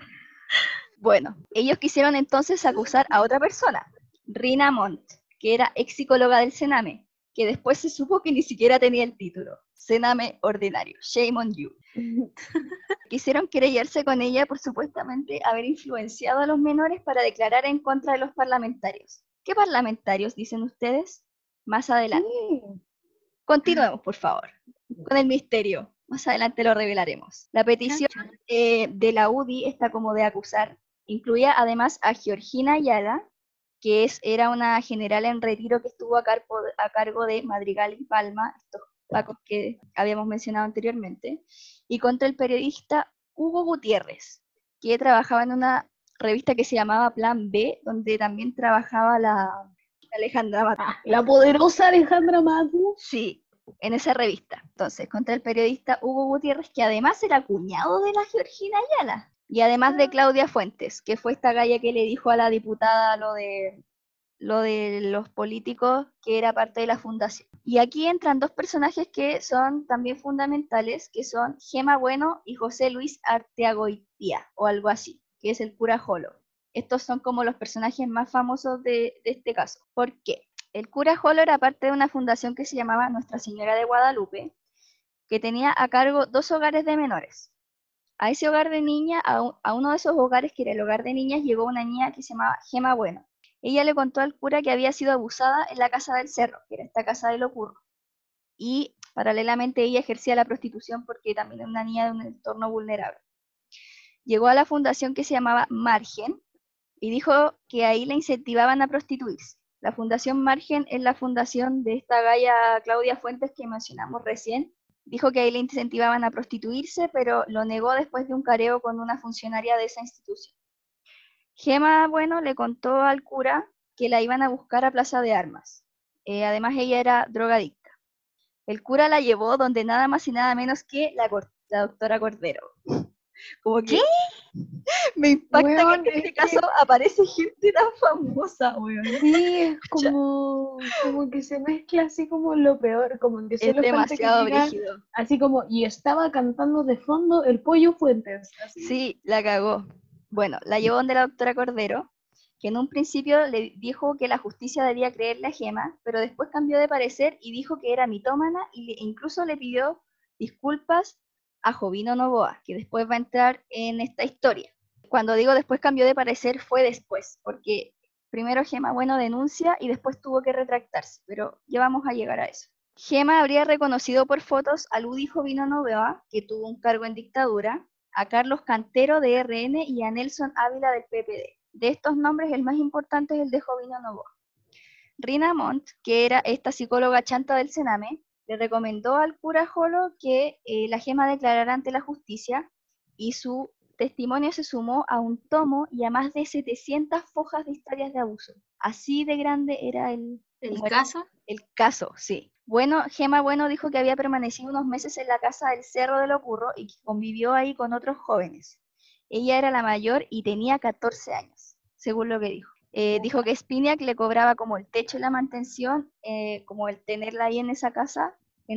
Bueno, ellos quisieron entonces acusar a otra persona, Rina Montt, que era ex psicóloga del Sename, que después se supo que ni siquiera tenía el título. Sename ordinario, shame on you. [LAUGHS] Quisieron querellarse con ella por supuestamente haber influenciado a los menores para declarar en contra de los parlamentarios. ¿Qué parlamentarios dicen ustedes? Más adelante. Continuemos, por favor, con el misterio. Más adelante lo revelaremos. La petición eh, de la UDI está como de acusar. Incluía además a Georgina Ayala, que es, era una general en retiro que estuvo a, cargo, de Madrigal y Palma, estos pacos que habíamos mencionado anteriormente, y contra el periodista Hugo Gutiérrez, que trabajaba en una revista que se llamaba Plan B, donde también trabajaba la Alejandra Matu. Ah, la poderosa Alejandra Matu. Sí, en esa revista. Entonces, contra el periodista Hugo Gutiérrez, que además era cuñado de la Georgina Ayala. Y además de Claudia Fuentes, que fue esta galla que le dijo a la diputada lo de, lo de los políticos, que era parte de la fundación. Y aquí entran dos personajes que son también fundamentales, que son Gema Bueno y José Luis Arteagoitía, o algo así, que es el cura Jolo. Estos son como los personajes más famosos de, de este caso. ¿Por qué? El cura Jolo era parte de una fundación que se llamaba Nuestra Señora de Guadalupe, que tenía a cargo dos hogares de menores. A ese hogar de niña, a, uno de esos hogares que era el hogar de niñas, llegó una niña que se llamaba Gema Bueno. Ella le contó al cura que había sido abusada en la casa del cerro, que era esta casa de locurro. Y paralelamente ella ejercía la prostitución porque también era una niña de un entorno vulnerable. Llegó a la fundación que se llamaba Margen y dijo que ahí la incentivaban a prostituirse. La Fundación Margen es la fundación de esta galla Claudia Fuentes que mencionamos recién, Dijo que ahí le incentivaban a prostituirse, pero lo negó después de un careo con una funcionaria de esa institución. Gema, bueno, le contó al cura que la iban a buscar a Plaza de Armas. Eh, además, ella era drogadicta. El cura la llevó donde nada más y nada menos que la, doctora Cordero. [LAUGHS] Como que [LAUGHS] me impacta que en este caso aparece gente tan famosa, weón. Sí, es [LAUGHS] como, como que se mezcla así como lo peor, como que es demasiado brígido. Así como, y estaba cantando de fondo el pollo Fuentes. Sí, la cagó. Bueno, la llevó donde la doctora Cordero, que en un principio le dijo que la justicia debía creerle a Gema, pero después cambió de parecer y dijo que era mitómana e incluso le pidió disculpas a Jovino Novoa, que después va a entrar en esta historia. Cuando digo después cambió de parecer, fue después, porque primero Gema Bueno denuncia y después tuvo que retractarse, pero ya vamos a llegar a eso. Gema habría reconocido por fotos a Ludi Jovino Novoa, que tuvo un cargo en dictadura, a Carlos Cantero de RN y a Nelson Ávila del PPD. De estos nombres, el más importante es el de Jovino Novoa. Rina Montt, que era esta psicóloga chanta del Sename, le recomendó al cura Jolo que eh, la gema declarara ante la justicia y su testimonio se sumó a un tomo y a más de 700 fojas de historias de abuso. Así de grande era el, ¿El caso. El caso, sí. Bueno, Gema Bueno dijo que había permanecido unos meses en la casa del Cerro de Locurro y que convivió ahí con otros jóvenes. Ella era la mayor y tenía 14 años, según lo que dijo. Eh, dijo que Spiniak le cobraba como el techo y la mantención, eh, como el tenerla ahí en esa casa,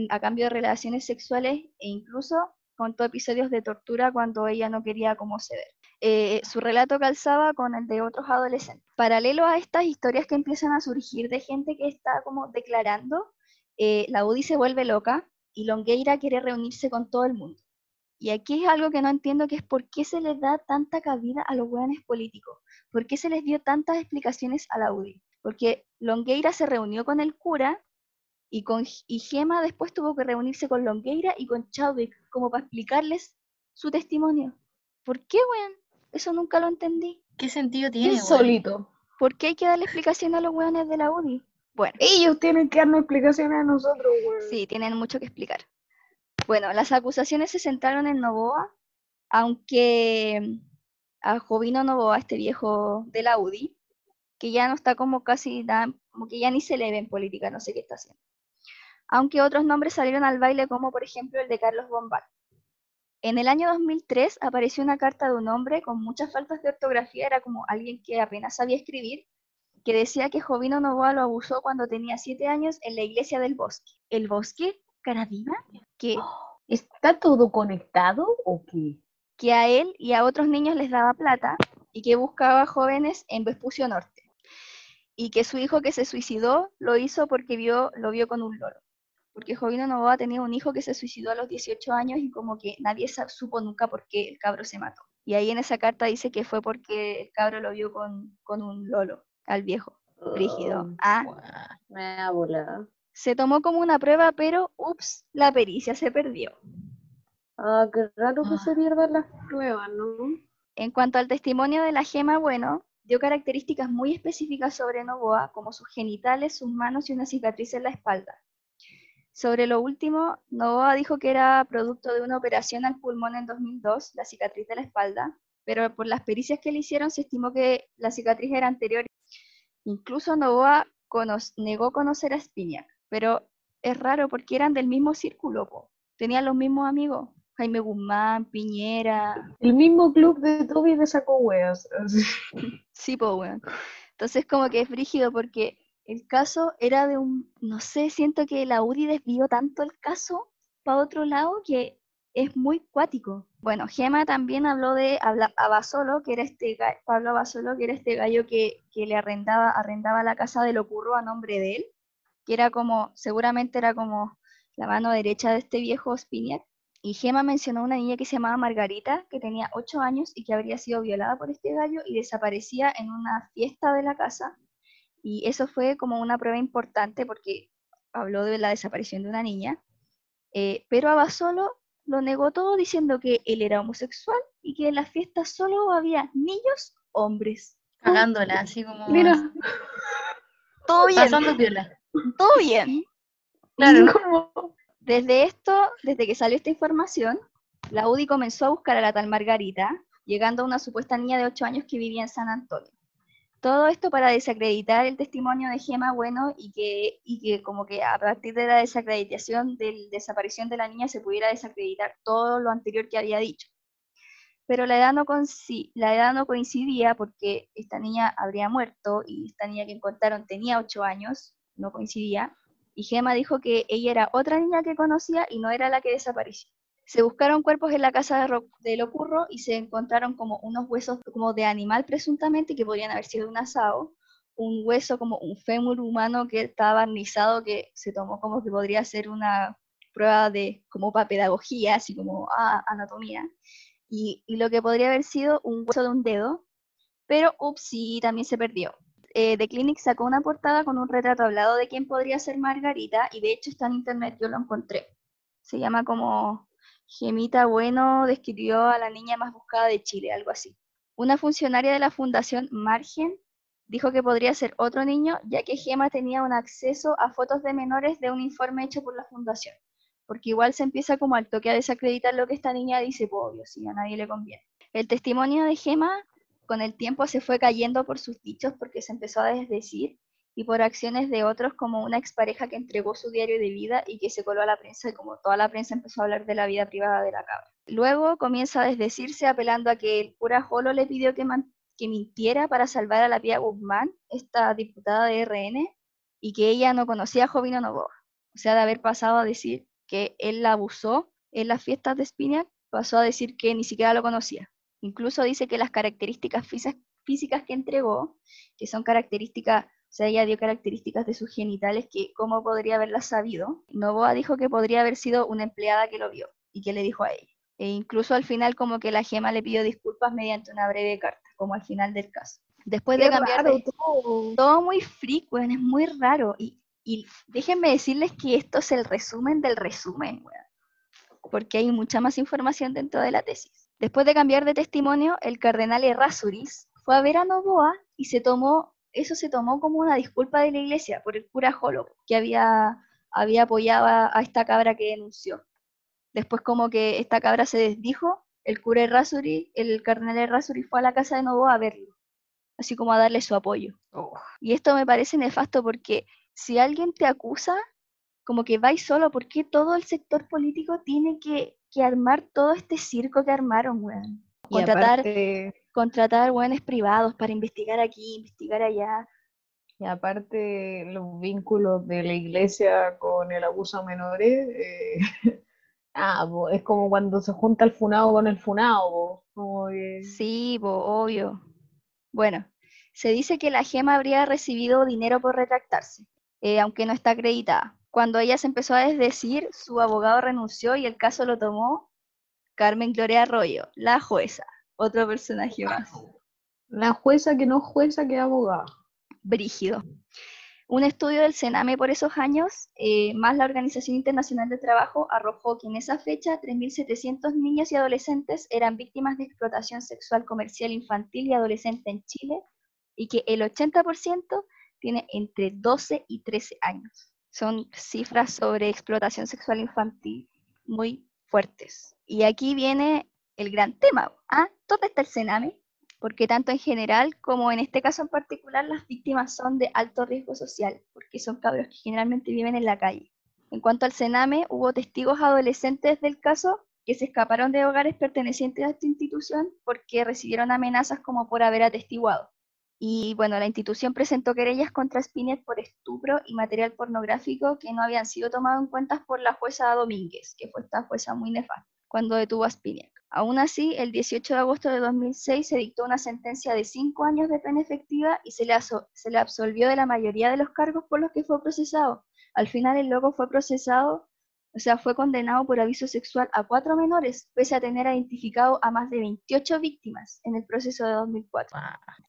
a cambio de relaciones sexuales e incluso contó episodios de tortura cuando ella no quería como ceder. Eh, su relato calzaba con el de otros adolescentes. Paralelo a estas historias que empiezan a surgir de gente que está como declarando, la UDI se vuelve loca y Longueira quiere reunirse con todo el mundo. Y aquí es algo que no entiendo, que es por qué se les da tanta cabida a los hueones políticos. ¿Por qué se les dio tantas explicaciones a la UDI? Porque Longueira se reunió con el cura y, con, y Gema después tuvo que reunirse con Longueira y con Chadwick como para explicarles su testimonio. ¿Por qué, weón? Eso nunca lo entendí. ¿Qué sentido tiene? Insólito. ¿Por qué hay que darle explicación a los weones de la UDI? Bueno. Ellos tienen que darnos explicaciones a nosotros, weón. Sí, tienen mucho que explicar. Bueno, las acusaciones se centraron en Novoa, aunque a Jovino Novoa, este viejo de la UDI, que ya no está como casi, como que ya ni se le ve en política, no sé qué está haciendo. Aunque otros nombres salieron al baile, como por ejemplo el de Carlos Bombal. En el año 2003 apareció una carta de un hombre con muchas faltas de ortografía, era como alguien que apenas sabía escribir, que decía que Jovino Novoa lo abusó cuando tenía siete años en la iglesia del bosque. ¿El bosque? Caradima, que [GASPS] ¿Está todo conectado o qué? Que a él y a otros niños les daba plata y que buscaba jóvenes en Vespucio Norte. Y que su hijo que se suicidó lo hizo porque vio, lo vio con un loro. Porque Jovino Novoa tenía un hijo que se suicidó a los 18 años y como que nadie supo nunca por qué el cabro se mató. Y ahí en esa carta dice que fue porque el cabro lo vio con, un lolo al viejo. Rígido. Oh, ah. Me ha volado. Se tomó como una prueba, pero ups, la pericia se perdió. Ah, qué raro que se ah. pierdan las pruebas, ¿no? En cuanto al testimonio de la gema, bueno, dio características muy específicas sobre Novoa, como sus genitales, sus manos y una cicatriz en la espalda. Sobre lo último, Novoa dijo que era producto de una operación al pulmón en 2002, la cicatriz de la espalda, pero por las pericias que le hicieron se estimó que la cicatriz era anterior. Incluso Novoa negó conocer a Spiniak pero es raro porque eran del mismo círculo, tenían los mismos amigos, Jaime Guzmán, Piñera. El mismo club de Toby de sacó weas. sí, pues weón. Entonces como que es frígido porque el caso era de un, no sé, siento que la UDI desvió tanto el caso para otro lado que es muy cuático. Bueno, Gema también habló de Abasolo, que era este Pablo Abasolo, que era este gallo que, que le arrendaba, arrendaba la casa de Locurro a nombre de él, que era como, seguramente era como la mano derecha de este viejo Spiniak. Y Gema mencionó a una niña que se llamaba Margarita, que tenía 8 años y que habría sido violada por este gallo y desaparecía en una fiesta de la casa. Y eso fue como una prueba importante porque habló de la desaparición de una niña. Eh, pero Abasolo lo negó todo diciendo que él era homosexual y que en las fiestas solo había niños hombres. Cagándola, así como. Mira. [LAUGHS] Todo bien. Pasando viola. Todo bien. Claro. Desde esto, desde que salió esta información, la UDI comenzó a buscar a la tal Margarita, llegando a una supuesta niña de 8 años que vivía en San Antonio. Todo esto para desacreditar el testimonio de Gema Bueno y que, y que como que a partir de la desacreditación de la desaparición de la niña se pudiera desacreditar todo lo anterior que había dicho. Pero la edad no, la edad no coincidía porque esta niña habría muerto y esta niña que encontraron tenía 8 años, no coincidía. Y Gema dijo que ella era otra niña que conocía y no era la que desapareció. Se buscaron cuerpos en la casa de, de Locurro y se encontraron como unos huesos como de animal presuntamente que podrían haber sido un asado, un hueso como un fémur humano que estaba barnizado que se tomó como que podría ser una prueba de como para pedagogía, así como ah, anatomía, y, lo que podría haber sido un hueso de un dedo, pero ups, también se perdió eh, The Clinic sacó una portada con un retrato hablado de quién podría ser Margarita y de hecho está en internet, yo lo encontré. Se llama como Gemita Bueno describió a la niña más buscada de Chile, algo así. Una funcionaria de la Fundación Margen dijo que podría ser otro niño, ya que Gema tenía un acceso a fotos de menores de un informe hecho por la Fundación. Porque igual se empieza como al toque a desacreditar lo que esta niña dice, pues obvio, si a nadie le conviene. El testimonio de Gema con el tiempo se fue cayendo por sus dichos porque se empezó a desdecir y por acciones de otros como una expareja que entregó su diario de vida y que se coló a la prensa y como toda la prensa empezó a hablar de la vida privada de la cabra. Luego comienza a desdecirse apelando a que el cura Jolo le pidió que, mintiera para salvar a la Pía Guzmán, esta diputada de RN, y que ella no conocía a Jovino Novoa. O sea, de haber pasado a decir que él la abusó en las fiestas de Spinac, pasó a decir que ni siquiera lo conocía. Incluso dice que las características físicas que entregó, que son características, o sea, ella dio características de sus genitales que cómo podría haberlas sabido. Novoa dijo que podría haber sido una empleada que lo vio y que le dijo a ella. E incluso al final como que la gema le pidió disculpas mediante una breve carta, como al final del caso. Después de cambiar todo. todo. muy freak, es muy raro. Y, y déjenme decirles que esto es el resumen del resumen, porque hay mucha más información dentro de la tesis. Después de cambiar de testimonio, el cardenal Errázuriz fue a ver a Novoa y se tomó, eso se tomó como una disculpa de la iglesia por el cura Jolo, que había, había apoyado a esta cabra que denunció. Después como que esta cabra se desdijo, el cura Errázuriz, el cardenal Errázuriz fue a la casa de Novoa a verlo, así como a darle su apoyo. Oh. Y esto me parece nefasto porque si alguien te acusa, como que vais solo, ¿por qué todo el sector político tiene que que armar todo este circo que armaron, weón. Contratar, contratar weones privados para investigar aquí, investigar allá. Y aparte los vínculos de la iglesia con el abuso a menores, eh, [LAUGHS] ah, es como cuando se junta el funado con el funado. Sí, obvio. Bueno, se dice que la gema habría recibido dinero por retractarse, eh, aunque no está acreditada. Cuando ella se empezó a desdecir, su abogado renunció y el caso lo tomó Carmen Gloria Arroyo, la jueza, otro personaje más. La jueza que no jueza, que abogada. Brígido. Un estudio del Sename por esos años, eh, más la Organización Internacional de Trabajo, arrojó que en esa fecha 3.700 niños y adolescentes eran víctimas de explotación sexual comercial infantil y adolescente en Chile y que el 80% tiene entre 12 y 13 años son cifras sobre explotación sexual infantil muy fuertes. Y aquí viene el gran tema. ¿Ah? ¿Dónde está el Sename? Porque tanto en general como en este caso en particular las víctimas son de alto riesgo social, porque son cabros que generalmente viven en la calle. En cuanto al Sename, hubo testigos adolescentes del caso que se escaparon de hogares pertenecientes a esta institución porque recibieron amenazas como por haber atestiguado. Y bueno, la institución presentó querellas contra Spinett por estupro y material pornográfico que no habían sido tomados en cuenta por la jueza Domínguez, que fue esta jueza muy nefasta, cuando detuvo a Spinett. Aún así, el 18 de agosto de 2006 se dictó una sentencia de cinco años de pena efectiva y se le, se le absolvió de la mayoría de los cargos por los que fue procesado. Al final, el loco fue procesado o sea, fue condenado por aviso sexual a cuatro menores, pese a tener identificado a más de 28 víctimas en el proceso de 2004.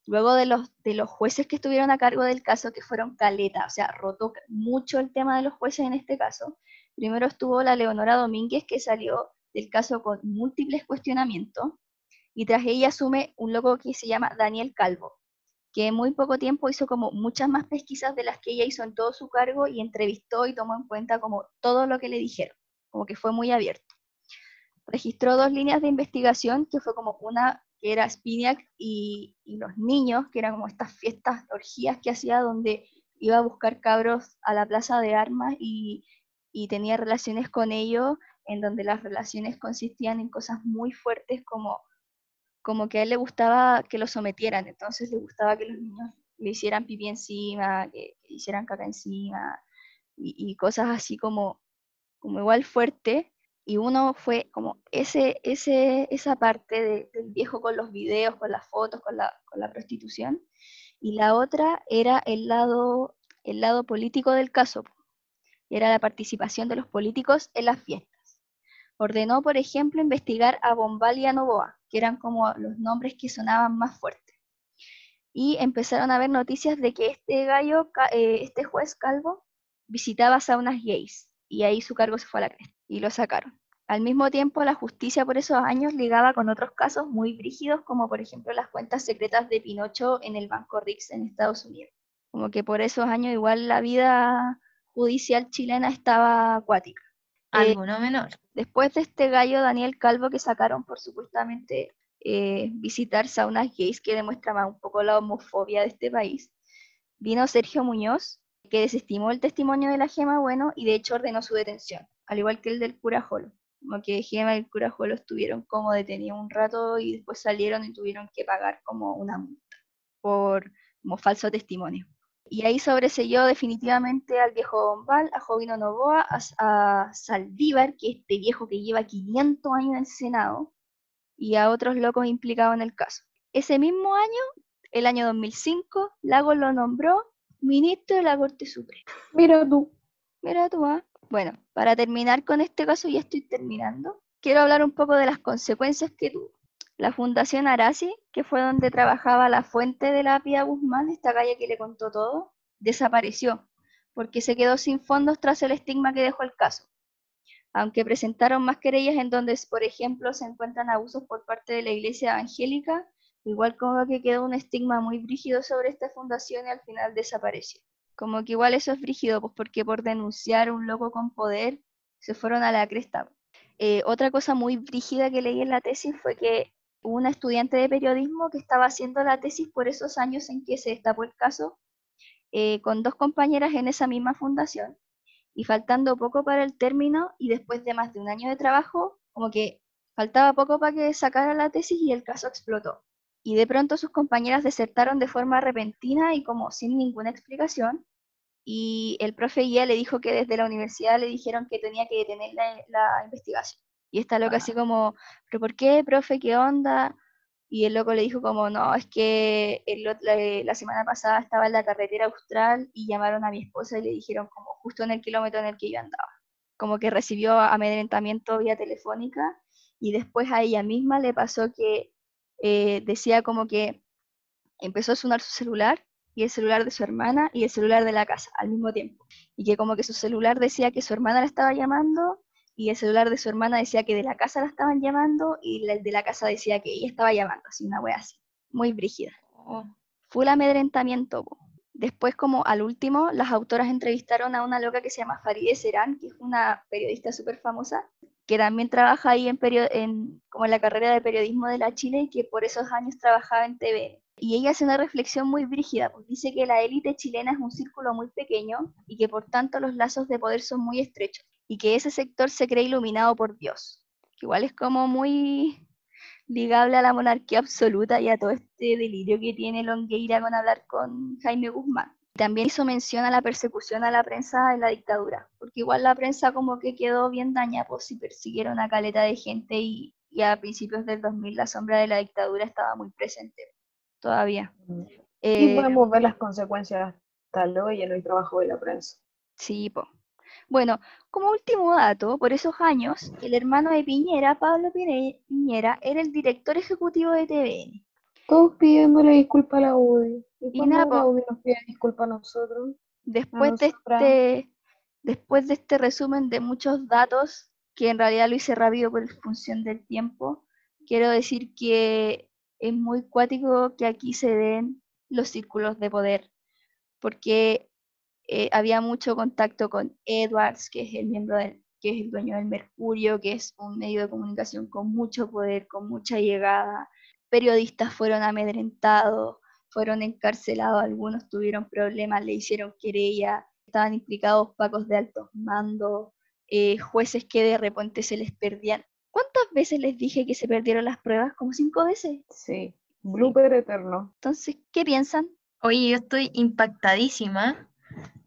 Luego de los, de los jueces que estuvieron a cargo del caso, que fueron caleta, o sea, rotó mucho el tema de los jueces en este caso. Primero estuvo la Leonora Domínguez, que salió del caso con múltiples cuestionamientos, y tras ella asume un loco que se llama Daniel Calvo, que en muy poco tiempo hizo como muchas más pesquisas de las que ella hizo en todo su cargo y entrevistó y tomó en cuenta como todo lo que le dijeron, como que fue muy abierto. Registró dos líneas de investigación, que fue como una que era Spiniak y, los niños, que eran como estas fiestas, orgías que hacía donde iba a buscar cabros a la plaza de armas y, y tenía relaciones con ellos, en donde las relaciones consistían en cosas muy fuertes como como que a él le gustaba que lo sometieran, entonces le gustaba que los niños le hicieran pipí encima, que, hicieran caca encima, y, cosas así como, como igual fuerte. Y uno fue como ese, ese, esa parte del viejo con los videos, con las fotos, con la, con la prostitución. Y la otra era el lado, el lado político del caso, era la participación de los políticos en las fiestas. Ordenó, por ejemplo, investigar a Bombal y a Novoa, que eran como los nombres que sonaban más fuertes. Y empezaron a haber noticias de que este gallo, eh, este juez calvo, visitaba saunas gays, y ahí su cargo se fue a la cresta, y lo sacaron. Al mismo tiempo, la justicia por esos años ligaba con otros casos muy brígidos, como por ejemplo las cuentas secretas de Pinocho en el Banco Rix en Estados Unidos. Como que por esos años igual la vida judicial chilena estaba acuática. Algo no menor. Después de este gallo Daniel Calvo que sacaron por supuestamente eh, visitar saunas gays que demuestra un poco la homofobia de este país, vino Sergio Muñoz, que desestimó el testimonio de la Gema Bueno y de hecho ordenó su detención, al igual que el del cura Jolo. Como que Gema y el cura Jolo estuvieron como detenidos un rato y después salieron y tuvieron que pagar como una multa por como falso testimonio. Y ahí sobreselló definitivamente al viejo Bombal, a Jovino Novoa, a, Saldívar, que es este viejo que lleva 500 años en el Senado, y a otros locos implicados en el caso. Ese mismo año, el año 2005, Lagos lo nombró ministro de la Corte Suprema. Mira tú. Mira tú, ¿ah? Bueno, para terminar con este caso, ya estoy terminando. Quiero hablar un poco de las consecuencias que tuvo. La Fundación Arasi, que fue donde trabajaba la fuente de la Pía Guzmán, esta calle que le contó todo, desapareció, porque se quedó sin fondos tras el estigma que dejó el caso. Aunque presentaron más querellas en donde, por ejemplo, se encuentran abusos por parte de la Iglesia Evangélica, igual como que quedó un estigma muy brígido sobre esta fundación y al final desapareció. Como que igual eso es brígido, pues porque por denunciar un loco con poder se fueron a la cresta. Eh, otra cosa muy brígida que leí en la tesis fue que una estudiante de periodismo que estaba haciendo la tesis por esos años en que se destapó el caso, eh, con dos compañeras en esa misma fundación, y faltando poco para el término y después de más de un año de trabajo, como que faltaba poco para que sacara la tesis y el caso explotó. Y de pronto sus compañeras desertaron de forma repentina y como sin ninguna explicación, y el profe guía le dijo que desde la universidad le dijeron que tenía que detener la investigación. Y está loca así como, ¿pero por qué, profe? ¿Qué onda? Y el loco le dijo como, no, es que la, semana pasada estaba en la carretera austral y llamaron a mi esposa y le dijeron como justo en el kilómetro en el que yo andaba. Como que recibió amedrentamiento vía telefónica y después a ella misma le pasó que eh, decía como que empezó a sonar su celular y el celular de su hermana y el celular de la casa al mismo tiempo. Y que como que su celular decía que su hermana la estaba llamando y el celular de su hermana decía que de la casa la estaban llamando y el de la casa decía que ella estaba llamando, así una wea así, muy brígida. Oh. Fue el amedrentamiento. Después, como al último, las autoras entrevistaron a una loca que se llama Faride Serán, que es una periodista súper famosa, que también trabaja ahí en, en, como en la carrera de periodismo de la Chile y que por esos años trabajaba en TV. Y ella hace una reflexión muy brígida, pues dice que la élite chilena es un círculo muy pequeño y que por tanto los lazos de poder son muy estrechos y que ese sector se cree iluminado por Dios, igual es como muy ligable a la monarquía absoluta y a todo este delirio que tiene Longueira con hablar con Jaime Guzmán. También hizo mención a la persecución a la prensa en la dictadura, porque igual la prensa como que quedó bien dañada, pues si persiguieron a caleta de gente y, a principios del 2000 la sombra de la dictadura estaba muy presente todavía. Mm. y podemos ver las consecuencias tal hoy en el trabajo de la prensa. Sí, pues. Bueno, como último dato, por esos años, el hermano de Piñera, Pablo Piñera, era el director ejecutivo de TVN. Todos pidiéndole disculpas a la UDI. ¿Y, nada, la UDI nos pide disculpas a nosotros? Después de, este, después de este resumen de muchos datos, que en realidad lo hice rápido por función del tiempo, quiero decir que es muy cuático que aquí se den los círculos de poder, porque eh, había mucho contacto con Edwards, que es el miembro del, que es el dueño del Mercurio, que es un medio de comunicación con mucho poder, con mucha llegada. Periodistas fueron amedrentados, fueron encarcelados, algunos tuvieron problemas, le hicieron querella, estaban implicados pacos de altos mandos, eh, jueces que de repente se les perdían. ¿Cuántas veces les dije que se perdieron las pruebas? ¿Como cinco veces? Sí, blooper eterno. Entonces, ¿qué piensan? Oye, yo estoy impactadísima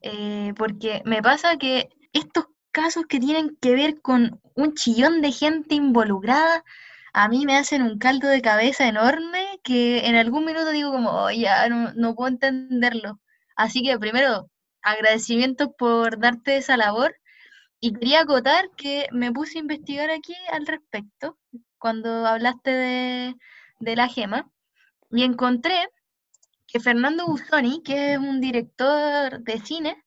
eh, porque me pasa que estos casos que tienen que ver con un chillón de gente involucrada, a mí me hacen un caldo de cabeza enorme que en algún minuto digo como, oh, ya no, puedo entenderlo. Así que primero, agradecimiento por darte esa labor. Y quería acotar que me puse a investigar aquí al respecto, cuando hablaste de la gema, y encontré que Fernando Busoni, que es un director de cine,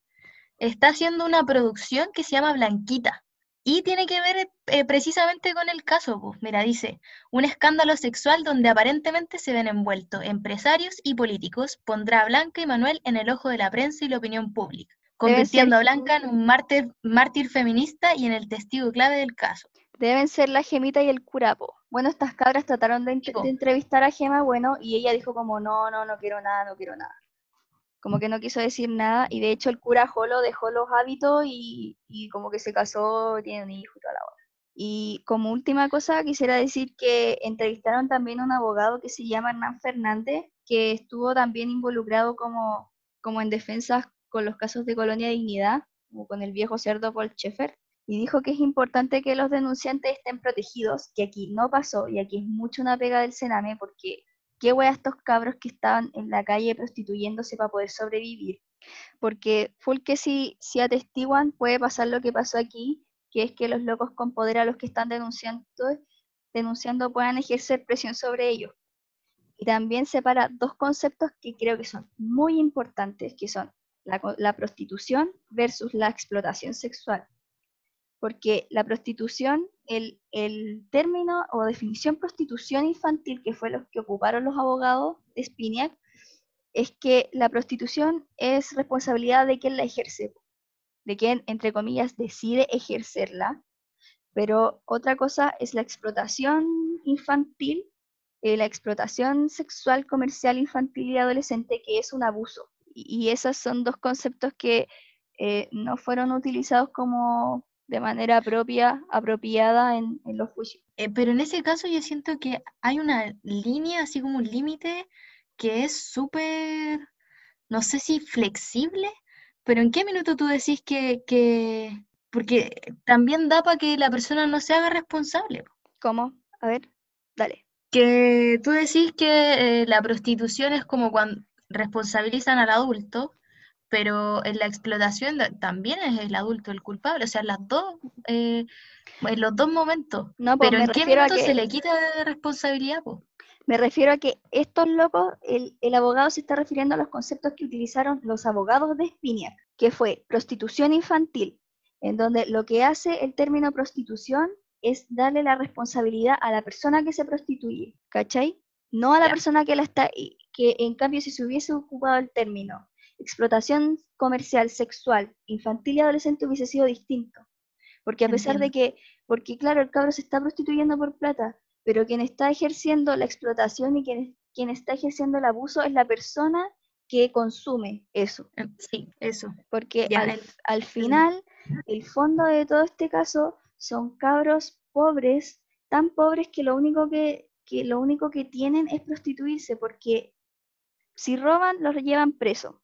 está haciendo una producción que se llama Blanquita. Y tiene que ver eh, precisamente con el caso, pues. Mira, dice, un escándalo sexual donde aparentemente se ven envueltos empresarios y políticos pondrá a Blanca y Manuel en el ojo de la prensa y la opinión pública, convirtiendo a Blanca en un mártir, mártir feminista y en el testigo clave del caso. Deben ser la gemita y el curapo. Bueno, estas cabras trataron de, entrevistar a Gema, bueno, y ella dijo como, no, no, no quiero nada, no quiero nada. Como que no quiso decir nada, y de hecho el cura Jolo dejó los hábitos y, como que se casó, tiene un hijo y toda la hora. Y como última cosa, quisiera decir que entrevistaron también a un abogado que se llama Hernán Fernández, que estuvo también involucrado como, como en defensas con los casos de Colonia Dignidad, como con el viejo cerdo Paul Schaeffer y dijo que es importante que los denunciantes estén protegidos, que aquí no pasó y aquí es mucho una pega del Sename porque qué wea estos cabros que estaban en la calle prostituyéndose para poder sobrevivir. Porque full que si, si atestiguan puede pasar lo que pasó aquí, que es que los locos con poder a los que están denunciando, denunciando puedan ejercer presión sobre ellos. Y también separa dos conceptos que creo que son muy importantes, que son la prostitución versus la explotación sexual porque la prostitución, el, término o definición prostitución infantil, que fue lo que ocuparon los abogados de Spiniak, es que la prostitución es responsabilidad de quien la ejerce, de quien, entre comillas, decide ejercerla, pero otra cosa es la explotación infantil, eh, la explotación sexual, comercial, infantil y adolescente, que es un abuso. Y, esos son dos conceptos que eh, no fueron utilizados como de manera propia, apropiada en, los juicios. Eh, pero en ese caso yo siento que hay una línea, así como un límite, que es súper, no sé si flexible, pero ¿en qué minuto tú decís que, que... porque también da para que la persona no se haga responsable? ¿Cómo? A ver, dale. Que tú decís que eh, la prostitución es como cuando responsabilizan al adulto, pero en la explotación también es el adulto el culpable, o sea, las dos, eh, en los dos momentos. No, pero ¿en qué momento se le quita de responsabilidad? Me refiero a que estos locos, el, el, abogado se está refiriendo a los conceptos que utilizaron los abogados de Spiniak, que fue prostitución infantil, en donde lo que hace el término prostitución es darle la responsabilidad a la persona que se prostituye, ¿cachai? No a la persona que la está, que en cambio si se hubiese ocupado el término explotación comercial, sexual, infantil y adolescente hubiese sido distinto. Porque a pesar de que, porque claro, el cabro se está prostituyendo por plata, pero quien está ejerciendo la explotación y quien, quien está ejerciendo el abuso es la persona que consume eso. Eh, sí, eso. Porque al, final, el fondo de todo este caso son cabros pobres tan pobres que lo único que, que lo único que tienen es prostituirse, porque si roban, los llevan presos.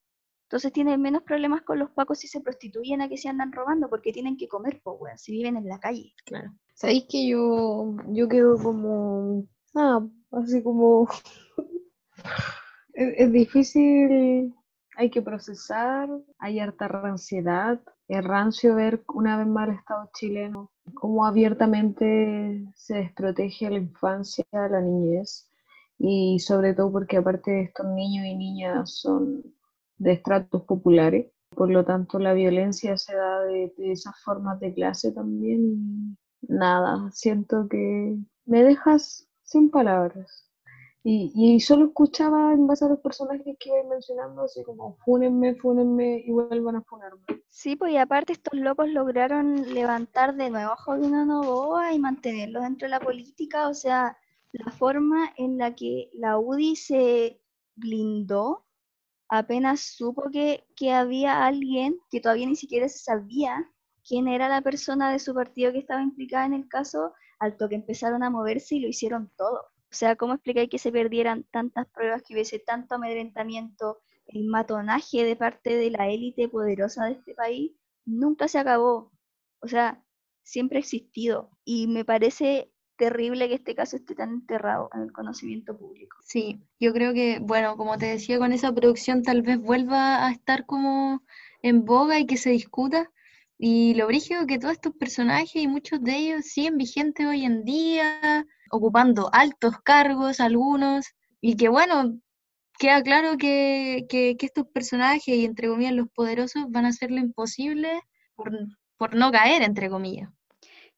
Entonces tienen menos problemas con los pacos si se prostituyen a que se andan robando, porque tienen que comer, pues, si viven en la calle. Claro. ¿Sabéis que yo, yo quedo como, ah, así como, [LAUGHS] es, difícil, hay que procesar, hay harta ansiedad, es rancio ver una vez más el Estado chileno, cómo abiertamente se desprotege a la infancia, a la niñez, y sobre todo porque aparte de estos niños y niñas son de estratos populares, por lo tanto la violencia se da de, esas formas de clase también y nada, siento que me dejas sin palabras. Y, y, solo escuchaba en base a los personajes que iba mencionando, así como, fúnenme, fúnenme y vuelvan a funarme. Sí, pues y aparte estos locos lograron levantar de nuevo a Jovino Novoa y mantenerlo dentro de la política, o sea, la forma en la que la UDI se blindó apenas supo que, que había alguien que todavía ni siquiera se sabía quién era la persona de su partido que estaba implicada en el caso, al toque empezaron a moverse y lo hicieron todo. O sea, ¿cómo explicáis que se perdieran tantas pruebas, que hubiese tanto amedrentamiento, el matonaje de parte de la élite poderosa de este país? Nunca se acabó. O sea, siempre ha existido. Y me parece terrible que este caso esté tan enterrado en el conocimiento público. Sí, yo creo que, bueno, como te decía, con esa producción tal vez vuelva a estar como en boga y que se discuta. Y lo brígido que todos estos personajes y muchos de ellos siguen vigentes hoy en día, ocupando altos cargos algunos, y que bueno, queda claro que, que, estos personajes y entre comillas los poderosos van a hacer lo imposible por, por no caer, entre comillas.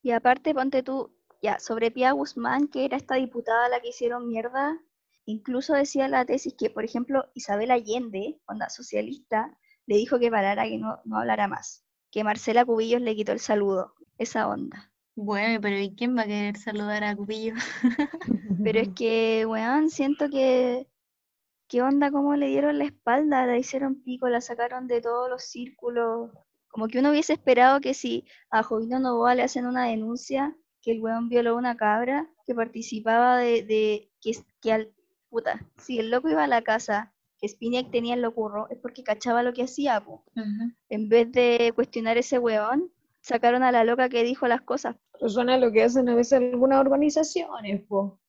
Y aparte, ponte tú, ya, sobre Pia Guzmán, que era esta diputada a la que hicieron mierda, incluso decía la tesis que, por ejemplo, Isabel Allende, onda socialista, le dijo que parara, que no, no hablara más, que Marcela Cubillos le quitó el saludo, esa onda. Bueno, pero ¿y quién va a querer saludar a Cubillos? [LAUGHS] pero es que, weón, siento que, ¿qué onda? ¿Cómo le dieron la espalda? La hicieron pico, la sacaron de todos los círculos. Como que uno hubiese esperado que si a Jovino Novoa le hacen una denuncia, que el weón violó a una cabra que participaba de, de que, que al puta, si el loco iba a la casa que Spiniak tenía el locurro, es porque cachaba lo que hacía, En vez de cuestionar ese weón, sacaron a la loca que dijo las cosas. Eso suena lo que hacen a veces algunas organizaciones, po.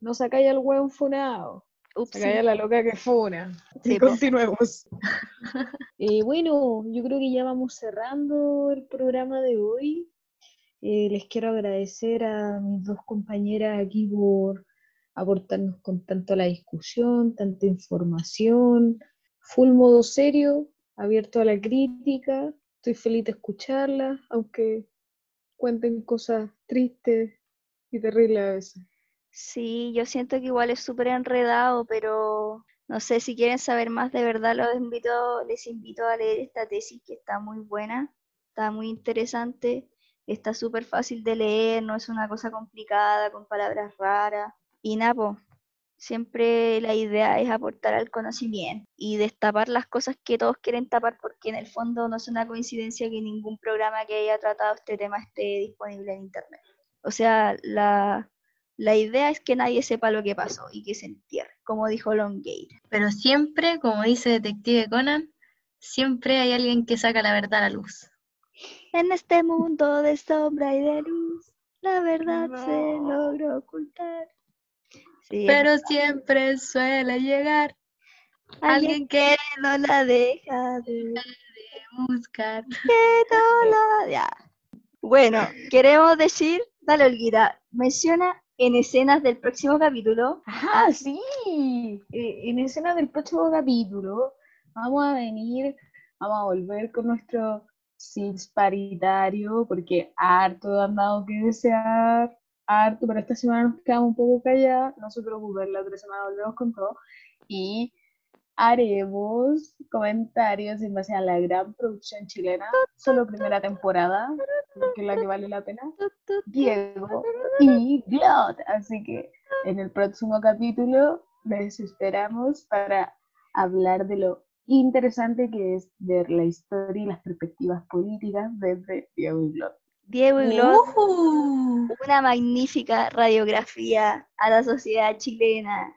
No sacáis al weón funado. Sacáis a la loca que funa. y continuemos. y [LAUGHS] bueno, yo creo que ya vamos cerrando el programa de hoy. Eh, les quiero agradecer a mis dos compañeras aquí por aportarnos con tanto la discusión, tanta información, full modo serio, abierto a la crítica. Estoy feliz de escucharlas, aunque cuenten cosas tristes y terribles a veces. Sí, yo siento que igual es súper enredado, pero no sé si quieren saber más de verdad, los invito, les invito a leer esta tesis que está muy buena, está muy interesante está súper fácil de leer, no es una cosa complicada, con palabras raras. Y Napo, siempre la idea es aportar al conocimiento y destapar las cosas que todos quieren tapar, porque en el fondo no es una coincidencia que ningún programa que haya tratado este tema esté disponible en Internet. O sea, la, la idea es que nadie sepa lo que pasó y que se entierre, como dijo Longgate. Pero siempre, como dice Detective Conan, siempre hay alguien que saca la verdad a la luz. En este mundo de sombra y de luz, la verdad se logró ocultar. Pero siempre suele llegar alguien, que no la deja de, buscar. Que no [LAUGHS] la... Ya. Bueno, queremos decir, dale Olguita, menciona en escenas del próximo capítulo. Ah, sí, eh, en escenas del próximo capítulo vamos a venir, vamos a volver con nuestro Sims paritario, porque harto han dado que desear, harto, pero esta semana nos quedamos un poco callados, no se preocupen, la otra semana volvemos con todo, y haremos comentarios en base a la gran producción chilena, solo primera temporada, que es la que vale la pena, Diego y Glot, así que en el próximo capítulo les esperamos para hablar de lo interesante que es ver la historia y las perspectivas políticas desde Diego y Diego y uh. una magnífica radiografía a la sociedad chilena.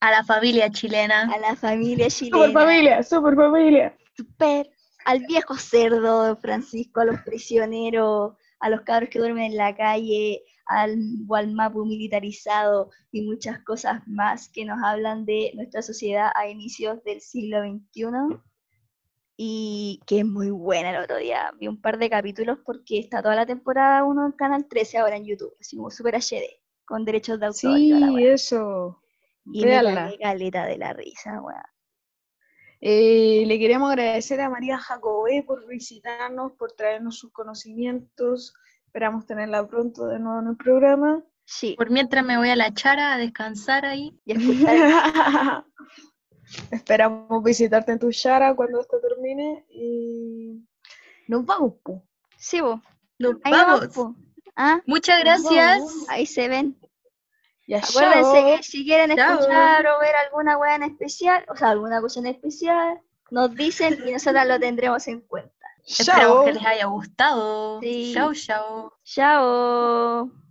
A la familia chilena. A la familia chilena. Super familia, super familia. Super. Al viejo cerdo Francisco, a los prisioneros, a los cabros que duermen en la calle, al Walmapu militarizado y muchas cosas más que nos hablan de nuestra sociedad a inicios del siglo XXI y que es muy buena el otro día. Vi un par de capítulos porque está toda la temporada 1 en Canal 13 ahora en YouTube, así como super HD, con derechos de autor. Sí, eso. Y la caleta de la risa, weón. Eh, le queremos agradecer a María Jacobé por visitarnos, por traernos sus conocimientos. Esperamos tenerla pronto de nuevo en el programa. Sí. Por mientras me voy a la chara a descansar ahí y a escuchar. [LAUGHS] Esperamos visitarte en tu Shara cuando esto termine y nos vamos, po. Sí, vos. Nos vamos. ¿Ah? Muchas gracias. Ahí se ven. Ya, Acuérdense que si quieren escuchar o ver alguna wea en especial, o sea, alguna cosa en especial, nos dicen y nosotros lo tendremos en cuenta. Esperamos que les haya gustado. Sí. Chao, chao. Chao.